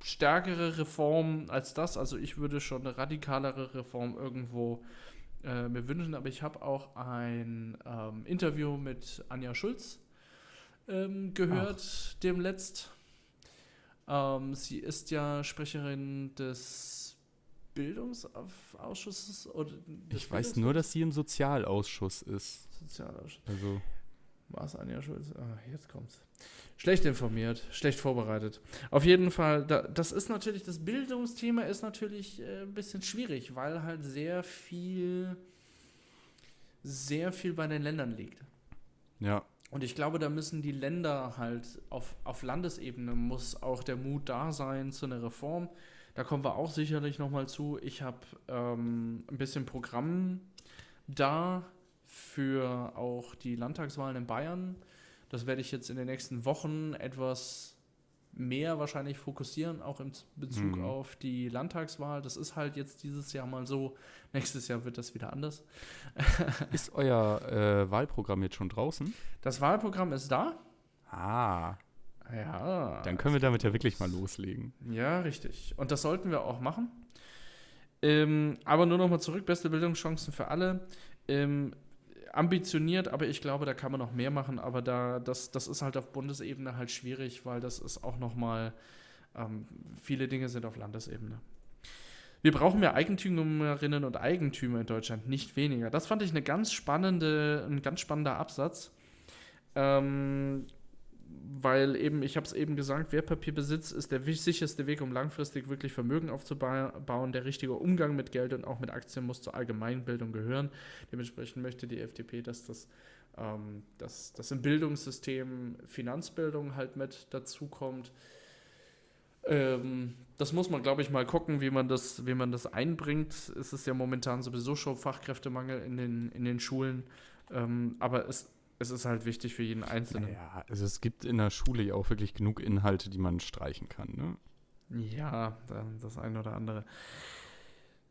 stärkere Reform als das. Also ich würde schon eine radikalere Reform irgendwo äh, mir wünschen, aber ich habe auch ein ähm, Interview mit Anja Schulz ähm, gehört, demletzt. Ähm, sie ist ja Sprecherin des Bildungsausschusses oder Ich weiß nur, dass sie im Sozialausschuss ist. Sozialausschuss. Also, War es Anja Schulz? Ah, jetzt kommt's. Schlecht informiert, schlecht vorbereitet. Auf jeden Fall, da, das ist natürlich, das Bildungsthema ist natürlich äh, ein bisschen schwierig, weil halt sehr viel, sehr viel bei den Ländern liegt. ja. Und ich glaube, da müssen die Länder halt auf, auf Landesebene muss auch der Mut da sein zu einer Reform. Da kommen wir auch sicherlich nochmal zu. Ich habe ähm, ein bisschen Programm da für auch die Landtagswahlen in Bayern. Das werde ich jetzt in den nächsten Wochen etwas mehr wahrscheinlich fokussieren, auch im Bezug Mhm. auf die Landtagswahl. Das ist halt jetzt dieses Jahr mal so. Nächstes Jahr wird das wieder anders. Ist euer äh, Wahlprogramm jetzt schon draußen? Das Wahlprogramm ist da. Ah, Ja. dann können wir damit ja wirklich mal loslegen. Ja, richtig. Und das sollten wir auch machen. Ähm, aber nur noch mal zurück, beste Bildungschancen für alle. Ähm, ambitioniert, aber ich glaube, da kann man noch mehr machen. Aber da, das, das ist halt auf Bundesebene halt schwierig, weil das ist auch noch mal, ähm, viele Dinge sind auf Landesebene. Wir brauchen mehr Eigentümerinnen und Eigentümer in Deutschland, nicht weniger. Das fand ich eine ganz spannende, ein ganz spannender Absatz. Ähm, weil eben, ich habe es eben gesagt, Wertpapierbesitz ist der sicherste Weg, um langfristig wirklich Vermögen aufzubauen. Der richtige Umgang mit Geld und auch mit Aktien muss zur Allgemeinbildung gehören. Dementsprechend möchte die FDP, dass das, ähm, dass, dass im Bildungssystem Finanzbildung halt mit dazukommt. Ähm, das muss man, glaube ich, mal gucken, wie man das, wie man das einbringt. Es ist ja momentan sowieso schon Fachkräftemangel in den, in den Schulen. Ähm, aber es, es ist halt wichtig für jeden Einzelnen. Ja, also es gibt in der Schule ja auch wirklich genug Inhalte, die man streichen kann. Ne? Ja, da- das eine oder andere.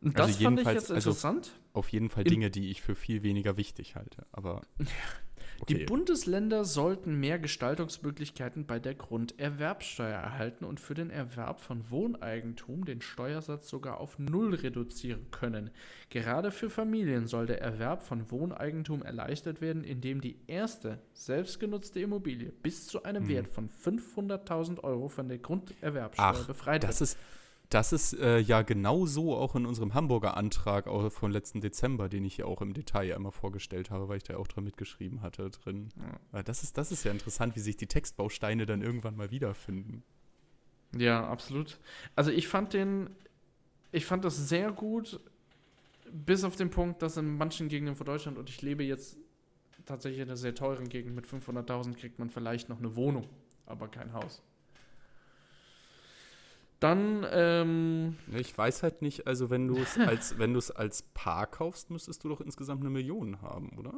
Also das fand ich jetzt also interessant. Auf jeden Fall In- Dinge, die ich für viel weniger wichtig halte. Aber Die. Bundesländer sollten mehr Gestaltungsmöglichkeiten bei der Grunderwerbsteuer erhalten und für den Erwerb von Wohneigentum den Steuersatz sogar auf Null reduzieren können. Gerade für Familien soll der Erwerb von Wohneigentum erleichtert werden, indem die erste selbstgenutzte Immobilie bis zu einem Hm. Wert von 500.000 Euro von der Grunderwerbsteuer Ach, befreit das wird. ist, das ist äh, ja genau so auch in unserem Hamburger Antrag auch von letzten Dezember, den ich hier auch im Detail einmal vorgestellt habe, weil ich da auch dran mitgeschrieben hatte drin. Ja. Äh, Das ist, das ist ja interessant, wie sich die Textbausteine dann irgendwann mal wiederfinden. Ja, absolut. Also ich fand den, ich fand das sehr gut, bis auf den Punkt, dass in manchen Gegenden von Deutschland, und ich lebe jetzt tatsächlich in einer sehr teuren Gegend, mit 500.000 kriegt man vielleicht noch eine Wohnung, aber kein Haus. Dann, ähm, Ich weiß halt nicht, also wenn du es als, wenn du es als Paar kaufst, müsstest du doch insgesamt eine Million haben, oder?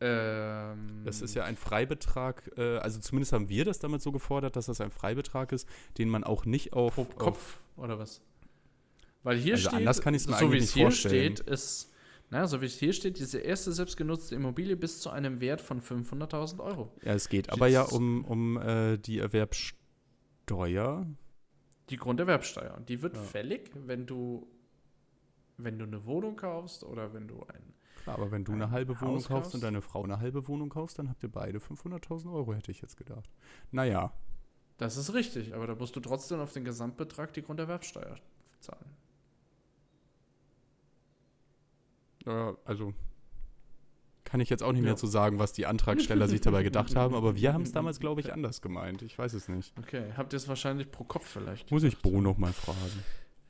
ähm Das ist ja ein Freibetrag, äh, also zumindest haben wir das damit so gefordert, dass das ein Freibetrag ist, den man auch nicht auf, pro auf Kopf oder was? Weil hier Also steht, anders kann ich's mir so wie es hier vorstellen. steht, ist, na, so wie es hier steht, diese erste selbstgenutzte Immobilie bis zu einem Wert von 500.000 Euro. Ja, es geht aber ja um, um äh, die Erwerbssteuer. Die Grunderwerbsteuer. Und die wird Ja. fällig, wenn du, wenn du eine Wohnung kaufst oder wenn du ein. Klar, aber wenn du Ein eine halbe Wohnung Haus kaufst kaufst? und deine Frau eine halbe Wohnung kaufst, dann habt ihr beide 500.000 Euro, hätte ich jetzt gedacht. Naja, Das ist richtig, aber da musst du trotzdem auf den Gesamtbetrag die Grunderwerbsteuer zahlen. Äh, also kann ich jetzt auch nicht mehr Ja. zu sagen, was die Antragsteller sich dabei gedacht haben, aber wir haben es damals, glaube ich, anders gemeint. Ich weiß es nicht. Okay, habt ihr es wahrscheinlich pro Kopf vielleicht? Muss ich gedacht? Bo nochmal fragen.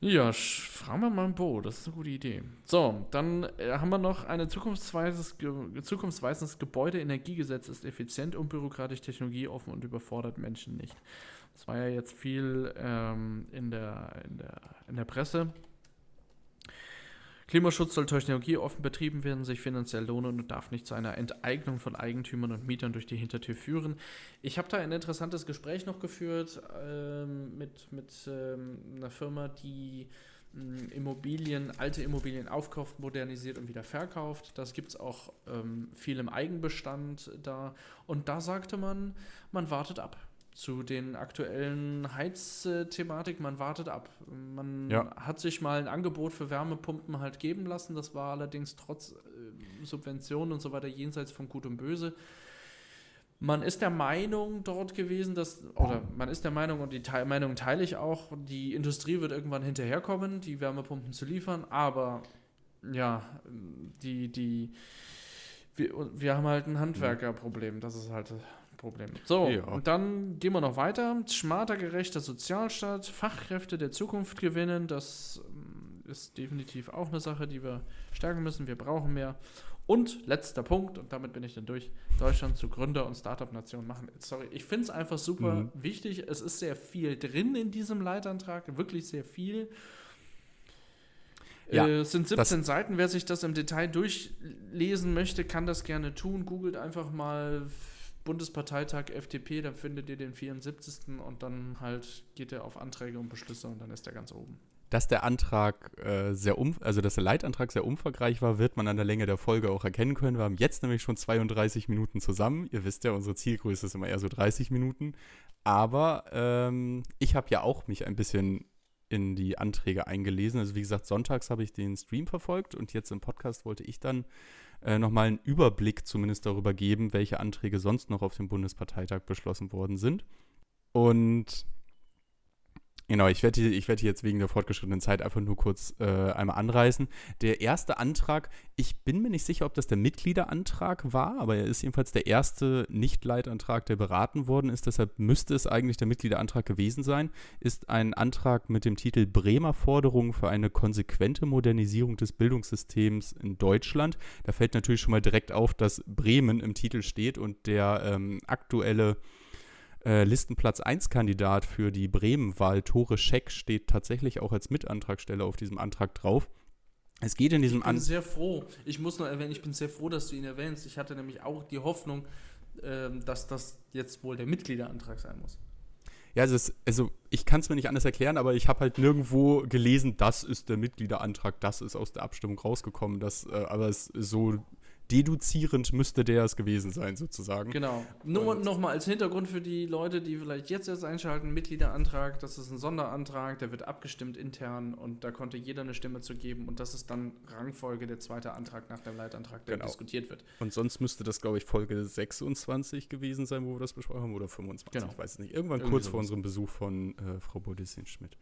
Ja, fragen wir mal Bo, das ist eine gute Idee. So, dann äh, haben wir noch ein zukunftsweisendes, Ge zukunftsweisendes Gebäudeenergiegesetz ist effizient, unbürokratisch, technologieoffen und überfordert Menschen nicht. Das war ja jetzt viel ähm, in, der, in, der, in der Presse. Klimaschutz soll technologieoffen betrieben werden, sich finanziell lohnen und darf nicht zu einer Enteignung von Eigentümern und Mietern durch die Hintertür führen. Ich habe da ein interessantes Gespräch noch geführt ähm, mit, mit ähm, einer Firma, die mh, Immobilien, alte Immobilien aufkauft, modernisiert und wieder verkauft. Das gibt es auch ähm, viel im Eigenbestand da. Und da sagte man, man wartet ab. Zu den aktuellen Heizthematik, man wartet ab. Man Ja. hat sich mal ein Angebot für Wärmepumpen halt geben lassen. Das war allerdings trotz äh, Subventionen und so weiter jenseits von Gut und Böse. Man ist der Meinung dort gewesen, dass, oder man ist der Meinung, und die Teil Meinung teile ich auch, die Industrie wird irgendwann hinterherkommen, die Wärmepumpen zu liefern, aber ja, die, die, wir, wir haben halt ein Handwerkerproblem, das ist halt Problem. So, Ja. und dann gehen wir noch weiter. Smarter, gerechter Sozialstaat, Fachkräfte der Zukunft gewinnen, das ähm, ist definitiv auch eine Sache, die wir stärken müssen. Wir brauchen mehr. Und letzter Punkt, und damit bin ich dann durch, Deutschland zu Gründer- und Startup-Nation machen. Sorry, ich finde es einfach super Mhm. wichtig. Es ist sehr viel drin in diesem Leitantrag, wirklich sehr viel. Ja, äh, es sind 17 das- Seiten. Wer sich das im Detail durchlesen möchte, kann das gerne tun. Googelt einfach mal Bundesparteitag FDP, dann findet ihr den 74. und dann halt geht er auf Anträge und Beschlüsse und dann ist er ganz oben. Dass der Antrag äh, sehr um, also dass der Leitantrag sehr umfangreich war, wird man an der Länge der Folge auch erkennen können. Wir haben jetzt nämlich schon 32 Minuten zusammen. Ihr wisst ja, unsere Zielgröße ist immer eher so 30 Minuten. Aber ähm, ich habe ja auch mich ein bisschen in die Anträge eingelesen. Also wie gesagt, sonntags habe ich den Stream verfolgt und jetzt im Podcast wollte ich dann äh, nochmal einen Überblick zumindest darüber geben, welche Anträge sonst noch auf dem Bundesparteitag beschlossen worden sind. Und Genau, ich werde ich werd jetzt wegen der fortgeschrittenen Zeit einfach nur kurz äh, einmal anreißen. Der erste Antrag, ich bin mir nicht sicher, ob das der Mitgliederantrag war, aber er ist jedenfalls der erste Nicht-Leitantrag, der beraten worden ist. Deshalb müsste es eigentlich der Mitgliederantrag gewesen sein. Ist ein Antrag mit dem Titel Bremer Forderungen für eine konsequente Modernisierung des Bildungssystems in Deutschland. Da fällt natürlich schon mal direkt auf, dass Bremen im Titel steht und der ähm, aktuelle äh, Listenplatz 1-Kandidat für die Bremen-Wahl, Tore Scheck, steht tatsächlich auch als Mitantragsteller auf diesem Antrag drauf. Es geht in diesem Ich bin An sehr froh. Ich muss nur erwähnen, ich bin sehr froh, dass du ihn erwähnst. Ich hatte nämlich auch die Hoffnung, ähm, dass das jetzt wohl der Mitgliederantrag sein muss. Ja, also, es, also ich kann es mir nicht anders erklären, aber ich habe halt nirgendwo gelesen, das ist der Mitgliederantrag, das ist aus der Abstimmung rausgekommen. Das, äh, aber es ist so deduzierend müsste der es gewesen sein, sozusagen. Genau. Nur nochmal als Hintergrund für die Leute, die vielleicht jetzt erst einschalten, Mitgliederantrag, das ist ein Sonderantrag, der wird abgestimmt intern und da konnte jeder eine Stimme zu geben und das ist dann Rangfolge der zweite Antrag nach dem Leitantrag, der Genau. diskutiert wird. Und sonst müsste das, glaube ich, Folge 26 gewesen sein, wo wir das besprochen haben, oder 25, Genau. ich weiß es nicht. Irgendwann Irgendwie kurz vor sowas. unserem Besuch von äh, Frau Bodissin-Schmidt.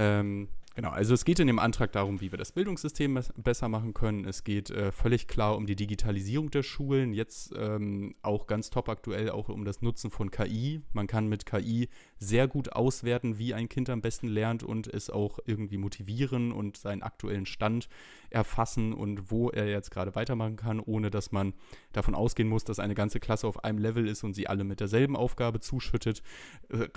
Ähm, genau, also es geht in dem Antrag darum, wie wir das Bildungssystem bes- besser machen können. Es geht äh, völlig klar um die Digitalisierung der Schulen, jetzt ähm, auch ganz top aktuell auch um das Nutzen von KI. Man kann mit KI sehr gut auswerten, wie ein Kind am besten lernt und es auch irgendwie motivieren und seinen aktuellen Stand erfassen und wo er jetzt gerade weitermachen kann, ohne dass man davon ausgehen muss, dass eine ganze Klasse auf einem Level ist und sie alle mit derselben Aufgabe zuschüttet. Äh,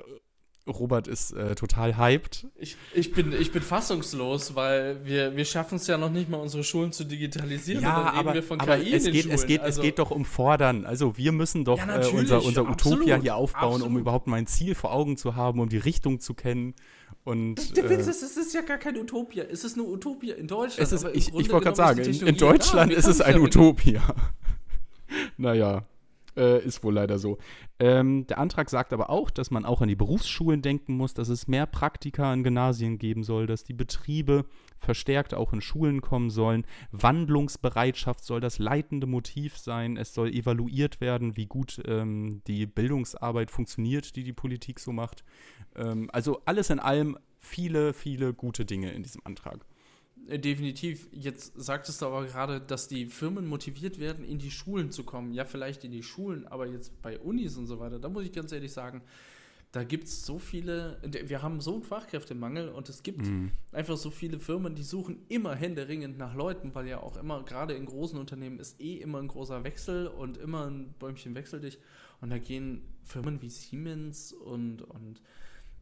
Robert ist äh, total hyped. Ich, ich, bin, ich bin fassungslos, weil wir, wir schaffen es ja noch nicht mal, unsere Schulen zu digitalisieren. von aber KI es, geht, Schulen. es, geht, also, es geht doch um Fordern. Also wir müssen doch Ja, äh, unser, unser Utopia absolut, hier aufbauen, um absolut. überhaupt mal ein Ziel vor Augen zu haben, um die Richtung zu kennen. Und, Der Witz äh, ist, es ist ja gar kein Utopia. Es ist eine Utopia in Deutschland. ist, aber ich, ich wollte gerade sagen, in, Deutschland ist es ein ja Utopia. naja. Äh, ist wohl leider so. Ähm, der Antrag sagt aber auch, dass man auch an die Berufsschulen denken muss, dass es mehr Praktika an Gymnasien geben soll, dass die Betriebe verstärkt auch in Schulen kommen sollen. Wandlungsbereitschaft soll das leitende Motiv sein. Es soll evaluiert werden, wie gut ähm, die Bildungsarbeit funktioniert, die die Politik so macht. Ähm, also alles in allem viele, viele gute Dinge in diesem Antrag. Äh, definitiv. Jetzt sagtest du aber gerade, dass die Firmen motiviert werden, in die Schulen zu kommen. Ja, vielleicht in die Schulen, aber jetzt bei Unis und so weiter, da muss ich ganz ehrlich sagen, da gibt es so viele, wir haben so einen Fachkräftemangel und es gibt mhm. einfach so viele Firmen, die suchen immer händeringend nach Leuten, weil ja auch immer, gerade in großen Unternehmen, ist eh immer ein großer Wechsel und immer ein Bäumchen wechsel dich. Und da gehen Firmen wie Siemens und, und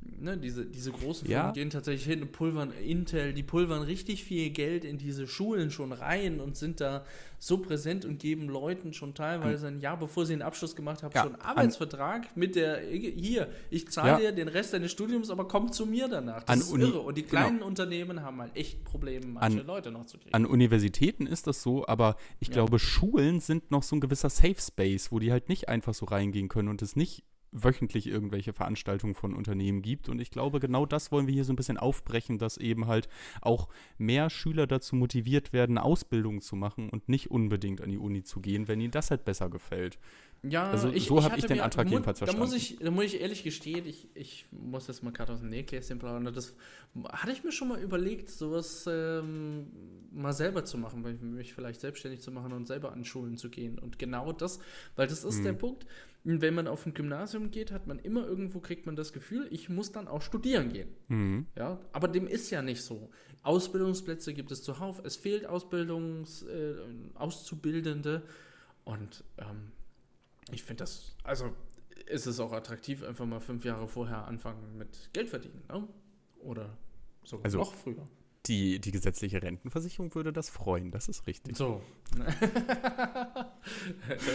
Ne, diese, diese großen Firmen ja. gehen tatsächlich hin und pulvern Intel, die pulvern richtig viel Geld in diese Schulen schon rein und sind da so präsent und geben Leuten schon teilweise ein Jahr, bevor sie einen Abschluss gemacht haben, ja, schon einen Arbeitsvertrag mit der, hier, ich zahle ja. dir den Rest deines Studiums, aber komm zu mir danach. Das an ist Uni irre. Und die genau. kleinen genau. Unternehmen haben halt echt Probleme, manche an, Leute noch zu kriegen. An Universitäten ist das so, aber ich glaube, Schulen sind noch so ein gewisser Safe Space, wo die halt nicht einfach so reingehen können und es nicht wöchentlich irgendwelche Veranstaltungen von Unternehmen gibt. Und ich glaube, genau das wollen wir hier so ein bisschen aufbrechen, dass eben halt auch mehr Schüler dazu motiviert werden, Ausbildung zu machen und nicht unbedingt an die Uni zu gehen, wenn ihnen das halt besser gefällt. Ja, also ich, so habe ich den Antrag jedenfalls verstanden. Da muss, ich, da muss ich ehrlich gestehen, ich, ich muss das mal gerade aus dem Nähkästchen plaudern. Das hatte ich mir schon mal überlegt, sowas ähm, mal selber zu machen, mich vielleicht selbstständig zu machen und selber an Schulen zu gehen. Und genau das, weil das ist hm. der Punkt, wenn man auf ein Gymnasium geht, hat man immer irgendwo, kriegt man das Gefühl, ich muss dann auch studieren gehen. Mhm. Ja, aber dem ist ja nicht so. Ausbildungsplätze gibt es zuhauf, es fehlt Ausbildungs, äh, Auszubildende und ähm, ich finde das, also ist es auch attraktiv, einfach mal fünf Jahre vorher anfangen mit Geld verdienen, ne? Oder sogar also, noch früher. Die, die gesetzliche Rentenversicherung würde das freuen, das ist richtig. So. da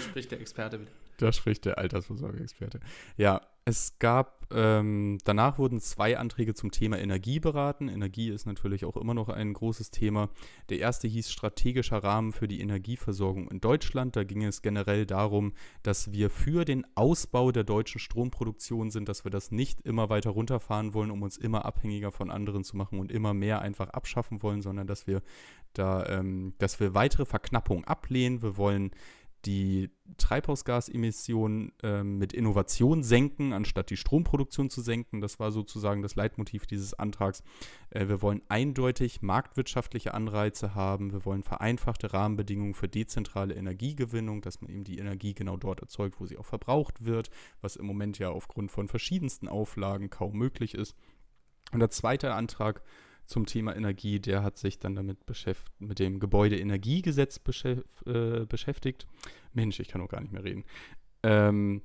spricht der Experte wieder. Da spricht der Altersvorsorgeexperte. Ja, es gab, ähm, danach wurden zwei Anträge zum Thema Energie beraten. Energie ist natürlich auch immer noch ein großes Thema. Der erste hieß strategischer Rahmen für die Energieversorgung in Deutschland. Da ging es generell darum, dass wir für den Ausbau der deutschen Stromproduktion sind, dass wir das nicht immer weiter runterfahren wollen, um uns immer abhängiger von anderen zu machen und immer mehr einfach abschaffen wollen, sondern dass wir da, ähm, dass wir weitere Verknappung ablehnen. Wir wollen die Treibhausgasemissionen äh, mit Innovation senken, anstatt die Stromproduktion zu senken. Das war sozusagen das Leitmotiv dieses Antrags. Äh, wir wollen eindeutig marktwirtschaftliche Anreize haben. Wir wollen vereinfachte Rahmenbedingungen für dezentrale Energiegewinnung, dass man eben die Energie genau dort erzeugt, wo sie auch verbraucht wird, was im Moment ja aufgrund von verschiedensten Auflagen kaum möglich ist. Und der zweite Antrag zum Thema Energie, der hat sich dann damit mit dem Gebäudeenergiegesetz äh, beschäftigt. Mensch, ich kann auch gar nicht mehr reden. Ähm,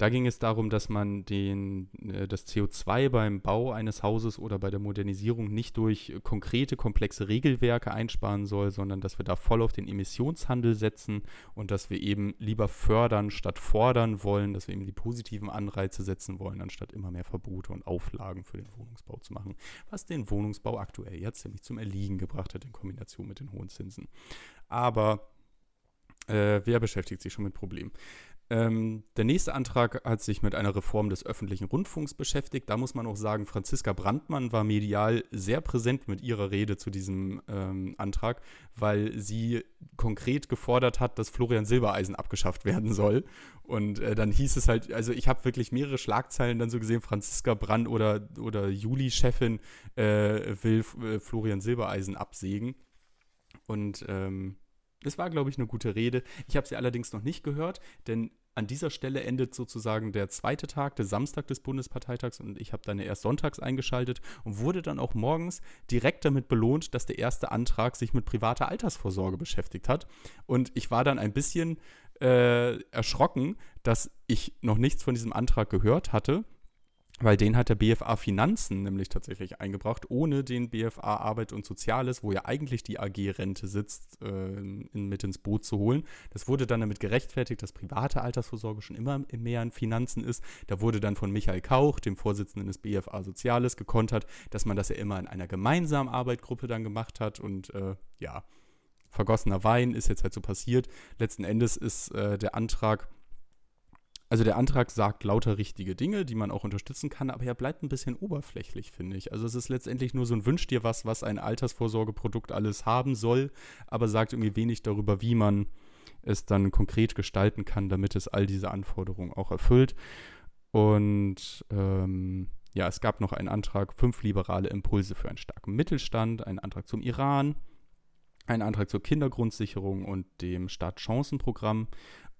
da ging es darum, dass man den, äh, das CO2 beim Bau eines Hauses oder bei der Modernisierung nicht durch konkrete, komplexe Regelwerke einsparen soll, sondern dass wir da voll auf den Emissionshandel setzen und dass wir eben lieber fördern statt fordern wollen, dass wir eben die positiven Anreize setzen wollen, anstatt immer mehr Verbote und Auflagen für den Wohnungsbau zu machen, was den Wohnungsbau aktuell ja ziemlich zum Erliegen gebracht hat in Kombination mit den hohen Zinsen. Aber äh, wer beschäftigt sich schon mit Problemen? Ähm, der nächste Antrag hat sich mit einer Reform des öffentlichen Rundfunks beschäftigt. Da muss man auch sagen, Franziska Brandmann war medial sehr präsent mit ihrer Rede zu diesem ähm, Antrag, weil sie konkret gefordert hat, dass Florian Silbereisen abgeschafft werden soll. Und äh, dann hieß es halt, also ich habe wirklich mehrere Schlagzeilen dann so gesehen, Franziska Brand oder, oder Juli-Chefin äh, will äh, Florian Silbereisen absägen. Und ähm, das war, glaube ich, eine gute Rede. Ich habe sie allerdings noch nicht gehört, denn an dieser Stelle endet sozusagen der zweite Tag, der Samstag des Bundesparteitags und ich habe dann erst sonntags eingeschaltet und wurde dann auch morgens direkt damit belohnt, dass der erste Antrag sich mit privater Altersvorsorge beschäftigt hat. Und ich war dann ein bisschen äh, erschrocken, dass ich noch nichts von diesem Antrag gehört hatte weil den hat der BFA Finanzen nämlich tatsächlich eingebracht, ohne den BFA Arbeit und Soziales, wo ja eigentlich die AG-Rente sitzt, äh, in, mit ins Boot zu holen. Das wurde dann damit gerechtfertigt, dass private Altersvorsorge schon immer mehr in Finanzen ist. Da wurde dann von Michael Kauch, dem Vorsitzenden des BFA Soziales, gekontert, dass man das ja immer in einer gemeinsamen Arbeitgruppe dann gemacht hat und äh, ja, vergossener Wein ist jetzt halt so passiert. Letzten Endes ist äh, der Antrag also der Antrag sagt lauter richtige Dinge, die man auch unterstützen kann, aber er bleibt ein bisschen oberflächlich, finde ich. Also es ist letztendlich nur so ein Wünsch dir was, was ein Altersvorsorgeprodukt alles haben soll, aber sagt irgendwie wenig darüber, wie man es dann konkret gestalten kann, damit es all diese Anforderungen auch erfüllt. Und ähm, ja, es gab noch einen Antrag, fünf liberale Impulse für einen starken Mittelstand, einen Antrag zum Iran, einen Antrag zur Kindergrundsicherung und dem Startchancenprogramm.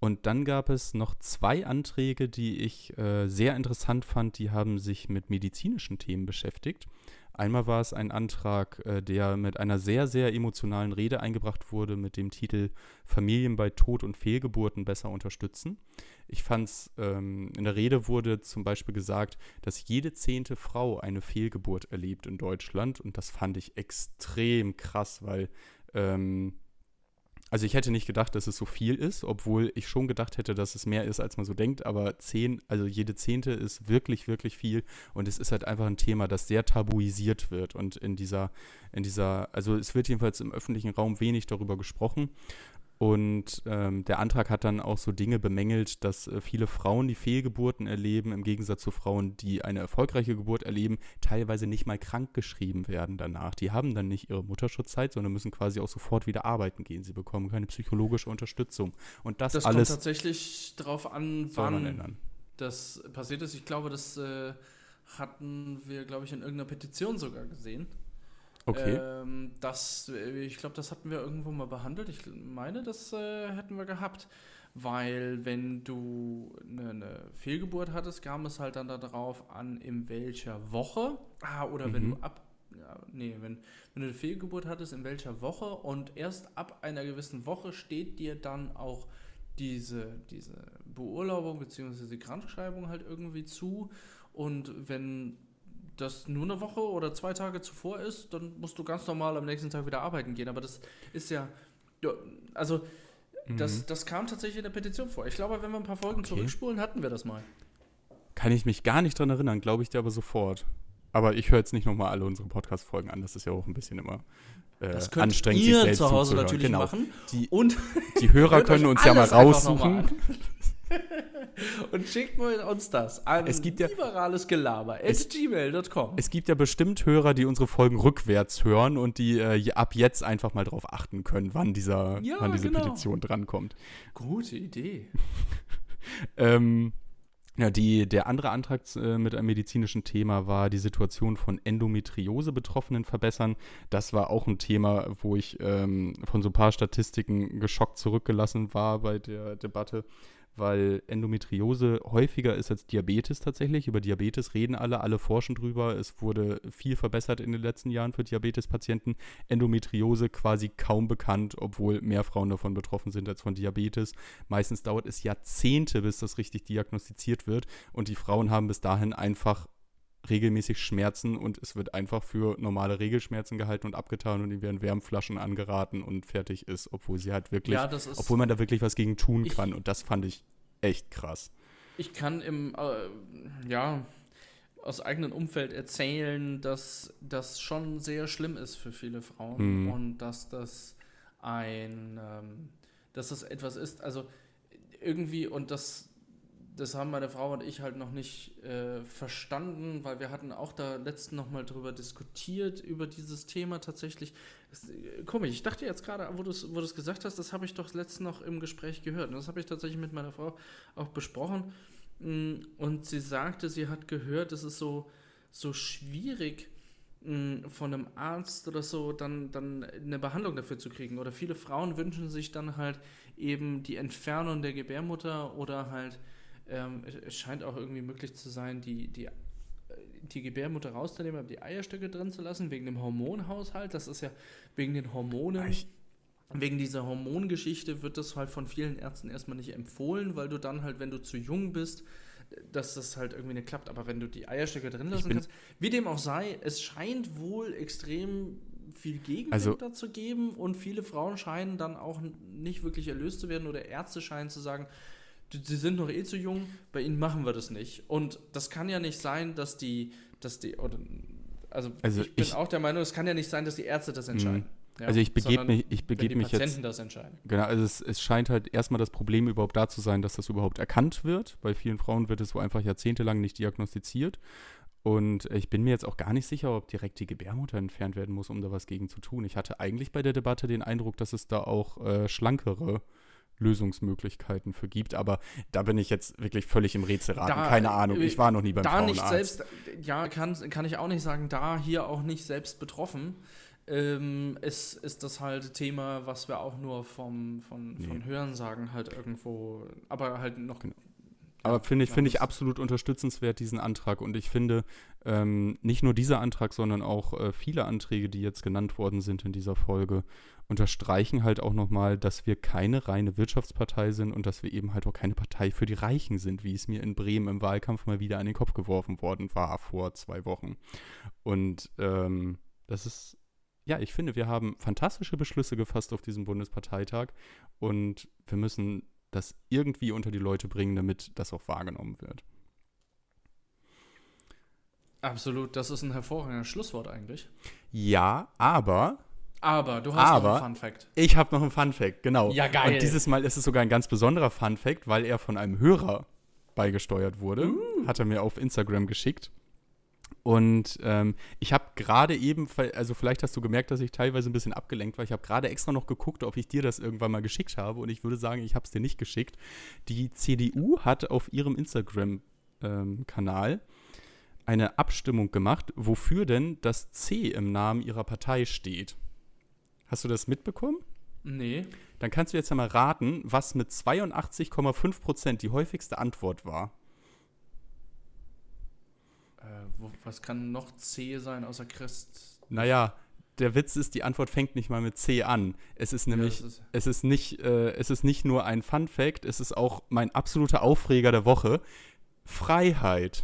Und dann gab es noch zwei Anträge, die ich äh, sehr interessant fand. Die haben sich mit medizinischen Themen beschäftigt. Einmal war es ein Antrag, äh, der mit einer sehr, sehr emotionalen Rede eingebracht wurde mit dem Titel Familien bei Tod und Fehlgeburten besser unterstützen. Ich fand es, ähm, in der Rede wurde zum Beispiel gesagt, dass jede zehnte Frau eine Fehlgeburt erlebt in Deutschland und das fand ich extrem krass, weil ähm, also ich hätte nicht gedacht, dass es so viel ist, obwohl ich schon gedacht hätte, dass es mehr ist, als man so denkt. Aber zehn, also jede Zehnte ist wirklich, wirklich viel. Und es ist halt einfach ein Thema, das sehr tabuisiert wird. Und in dieser, in dieser, also es wird jedenfalls im öffentlichen Raum wenig darüber gesprochen. Und ähm, der Antrag hat dann auch so Dinge bemängelt, dass äh, viele Frauen, die Fehlgeburten erleben, im Gegensatz zu Frauen, die eine erfolgreiche Geburt erleben, teilweise nicht mal krank geschrieben werden danach. Die haben dann nicht ihre Mutterschutzzeit, sondern müssen quasi auch sofort wieder arbeiten gehen. Sie bekommen keine psychologische Unterstützung. Und das, das alles kommt tatsächlich darauf an, wann das passiert ist. Ich glaube, das äh, hatten wir, glaube ich, in irgendeiner Petition sogar gesehen. Okay. Ähm, das, äh, ich glaube, das hatten wir irgendwo mal behandelt. Ich meine, das äh, hätten wir gehabt. Weil wenn du eine, eine, Fehlgeburt hattest, kam es halt dann darauf an, in welcher Woche. Ah, oder mhm. wenn du ab. Ja, nee, wenn, wenn du eine Fehlgeburt hattest, in welcher Woche und erst ab einer gewissen Woche steht dir dann auch diese, diese Beurlaubung bzw. die Krankschreibung halt irgendwie zu. Und wenn das nur eine Woche oder zwei Tage zuvor ist, dann musst du ganz normal am nächsten Tag wieder arbeiten gehen. Aber das ist ja, ja also mhm. das, das kam tatsächlich in der Petition vor. Ich glaube, wenn wir ein paar Folgen okay. zurückspulen, hatten wir das mal. Kann ich mich gar nicht dran erinnern, glaube ich dir aber sofort. Aber ich höre jetzt nicht nochmal alle unsere Podcast-Folgen an. Das ist ja auch ein bisschen immer äh, das könnt anstrengend, ihr sich selbst zu Hause natürlich genau. machen. Die, und die Hörer können uns ja mal raussuchen. Und schickt uns das an es gibt ja, liberales Gelaber es, gmail.com. Es gibt ja bestimmt Hörer, die unsere Folgen rückwärts hören und die äh, ab jetzt einfach mal darauf achten können, wann, dieser, ja, wann diese genau. Petition drankommt. Gute Idee. ähm, ja, die, der andere Antrag äh, mit einem medizinischen Thema war die Situation von Endometriose-Betroffenen verbessern. Das war auch ein Thema, wo ich ähm, von so ein paar Statistiken geschockt zurückgelassen war bei der Debatte weil Endometriose häufiger ist als Diabetes tatsächlich. Über Diabetes reden alle, alle forschen drüber. Es wurde viel verbessert in den letzten Jahren für Diabetespatienten. Endometriose quasi kaum bekannt, obwohl mehr Frauen davon betroffen sind als von Diabetes. Meistens dauert es Jahrzehnte, bis das richtig diagnostiziert wird und die Frauen haben bis dahin einfach regelmäßig Schmerzen und es wird einfach für normale Regelschmerzen gehalten und abgetan und die werden Wärmflaschen angeraten und fertig ist, obwohl sie halt wirklich, ja, obwohl man da wirklich was gegen tun ich, kann und das fand ich echt krass. Ich kann im, äh, ja, aus eigenem Umfeld erzählen, dass das schon sehr schlimm ist für viele Frauen mhm. und dass das ein, ähm, dass das etwas ist, also irgendwie und das das haben meine Frau und ich halt noch nicht äh, verstanden, weil wir hatten auch da letzten noch mal drüber diskutiert, über dieses Thema tatsächlich. Das, äh, komisch, ich dachte jetzt gerade, wo du es wo gesagt hast, das habe ich doch letztens noch im Gespräch gehört. Und das habe ich tatsächlich mit meiner Frau auch besprochen. Mm, und sie sagte, sie hat gehört, es ist so, so schwierig, mm, von einem Arzt oder so dann, dann eine Behandlung dafür zu kriegen. Oder viele Frauen wünschen sich dann halt eben die Entfernung der Gebärmutter oder halt ähm, es scheint auch irgendwie möglich zu sein, die, die, die Gebärmutter rauszunehmen, aber die Eierstöcke drin zu lassen, wegen dem Hormonhaushalt. Das ist ja wegen den Hormonen. Ich wegen dieser Hormongeschichte wird das halt von vielen Ärzten erstmal nicht empfohlen, weil du dann halt, wenn du zu jung bist, dass das halt irgendwie nicht klappt. Aber wenn du die Eierstöcke drin lassen kannst, wie dem auch sei, es scheint wohl extrem viel Gegenwind also, dazu geben und viele Frauen scheinen dann auch nicht wirklich erlöst zu werden oder Ärzte scheinen zu sagen, sie sind noch eh zu jung, bei ihnen machen wir das nicht. Und das kann ja nicht sein, dass die, dass die, oder, also, also ich bin ich, auch der Meinung, es kann ja nicht sein, dass die Ärzte das entscheiden. Ja, Also ich begebe mich, ich begebe mich Patienten jetzt. das entscheiden. Genau, also es, es scheint halt erstmal das Problem überhaupt da zu sein, dass das überhaupt erkannt wird. Bei vielen Frauen wird es so einfach jahrzehntelang nicht diagnostiziert. Und ich bin mir jetzt auch gar nicht sicher, ob direkt die Gebärmutter entfernt werden muss, um da was gegen zu tun. Ich hatte eigentlich bei der Debatte den Eindruck, dass es da auch äh, schlankere Lösungsmöglichkeiten für gibt. Aber da bin ich jetzt wirklich völlig im Rätselraten. Da, Keine Ahnung, äh, ich war noch nie beim da Frauenarzt. nicht selbst, ja, kann, kann ich auch nicht sagen, da hier auch nicht selbst betroffen, ähm, ist, ist das halt Thema, was wir auch nur vom, von, von Nee. Hörensagen halt irgendwo, aber halt noch. Genau. Aber finde ich, Ja, finde ich absolut unterstützenswert, diesen Antrag. Und ich finde, ähm, nicht nur dieser Antrag, sondern auch äh, viele Anträge, die jetzt genannt worden sind in dieser Folge, unterstreichen halt auch nochmal, dass wir keine reine Wirtschaftspartei sind und dass wir eben halt auch keine Partei für die Reichen sind, wie es mir in Bremen im Wahlkampf mal wieder an den Kopf geworfen worden war vor zwei Wochen. Und ähm, das ist, ja, ich finde, wir haben fantastische Beschlüsse gefasst auf diesem Bundesparteitag und wir müssen das irgendwie unter die Leute bringen, damit das auch wahrgenommen wird. Absolut, das ist ein hervorragendes Schlusswort eigentlich. Ja, aber Aber du hast noch Aber- einen Fun Fact. ich habe noch einen Fun Fact, genau. Ja, geil. Und dieses Mal ist es sogar ein ganz besonderer Fun Fact, weil er von einem Hörer beigesteuert wurde. Uh. Hat er mir auf Instagram geschickt. Und ähm, ich habe gerade eben, also vielleicht hast du gemerkt, dass ich teilweise ein bisschen abgelenkt war. Ich habe gerade extra noch geguckt, ob ich dir das irgendwann mal geschickt habe. Und ich würde sagen, ich habe es dir nicht geschickt. Die CDU hat auf ihrem Instagram-Kanal eine Abstimmung gemacht, wofür denn das C im Namen ihrer Partei steht. Hast du das mitbekommen? Nee. Dann kannst du jetzt ja mal raten, was mit 82,5 Prozent die häufigste Antwort war. Äh, wo, was kann noch C sein außer Christ? Naja, der Witz ist, die Antwort fängt nicht mal mit C an. Es ist nämlich, Ja, ist- es ist nicht, äh, es ist nicht nur ein Fun Fact, es ist auch mein absoluter Aufreger der Woche. Freiheit.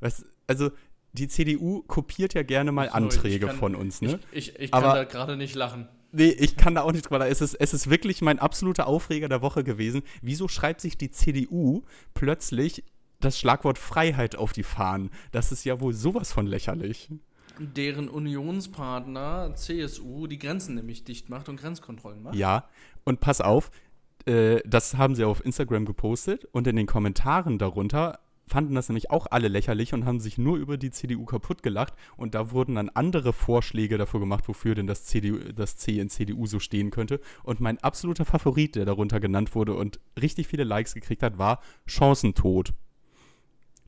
Was, also, die CDU kopiert ja gerne mal Sorry, Anträge kann- von uns, ne? Ich, ich, ich Aber- kann da gerade nicht lachen. Nee, ich kann da auch nicht drüber. Es ist, es ist wirklich mein absoluter Aufreger der Woche gewesen. Wieso schreibt sich die CDU plötzlich das Schlagwort Freiheit auf die Fahnen? Das ist ja wohl sowas von lächerlich. Deren Unionspartner CSU die Grenzen nämlich dicht macht und Grenzkontrollen macht. Ja, und pass auf, äh, das haben sie auf Instagram gepostet und in den Kommentaren darunter fanden das nämlich auch alle lächerlich und haben sich nur über die CDU kaputt gelacht und da wurden dann andere Vorschläge dafür gemacht, wofür denn das, CDU, das C in CDU so stehen könnte. Und mein absoluter Favorit, der darunter genannt wurde und richtig viele Likes gekriegt hat, war Chancentod.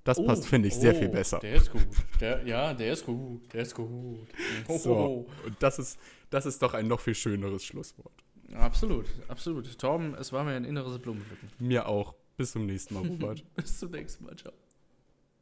Das passt, finde ich, sehr viel oh, besser. Der ist gut. Der, ja, der ist gut. Der ist gut. Oh, So, und das ist, das ist doch ein noch viel schöneres Schlusswort. Absolut, absolut. Torben, es war mir ein inneres Blumenpflücken. Mir auch. Bis zum nächsten Mal, Robert. Bis zum nächsten Mal. Ciao.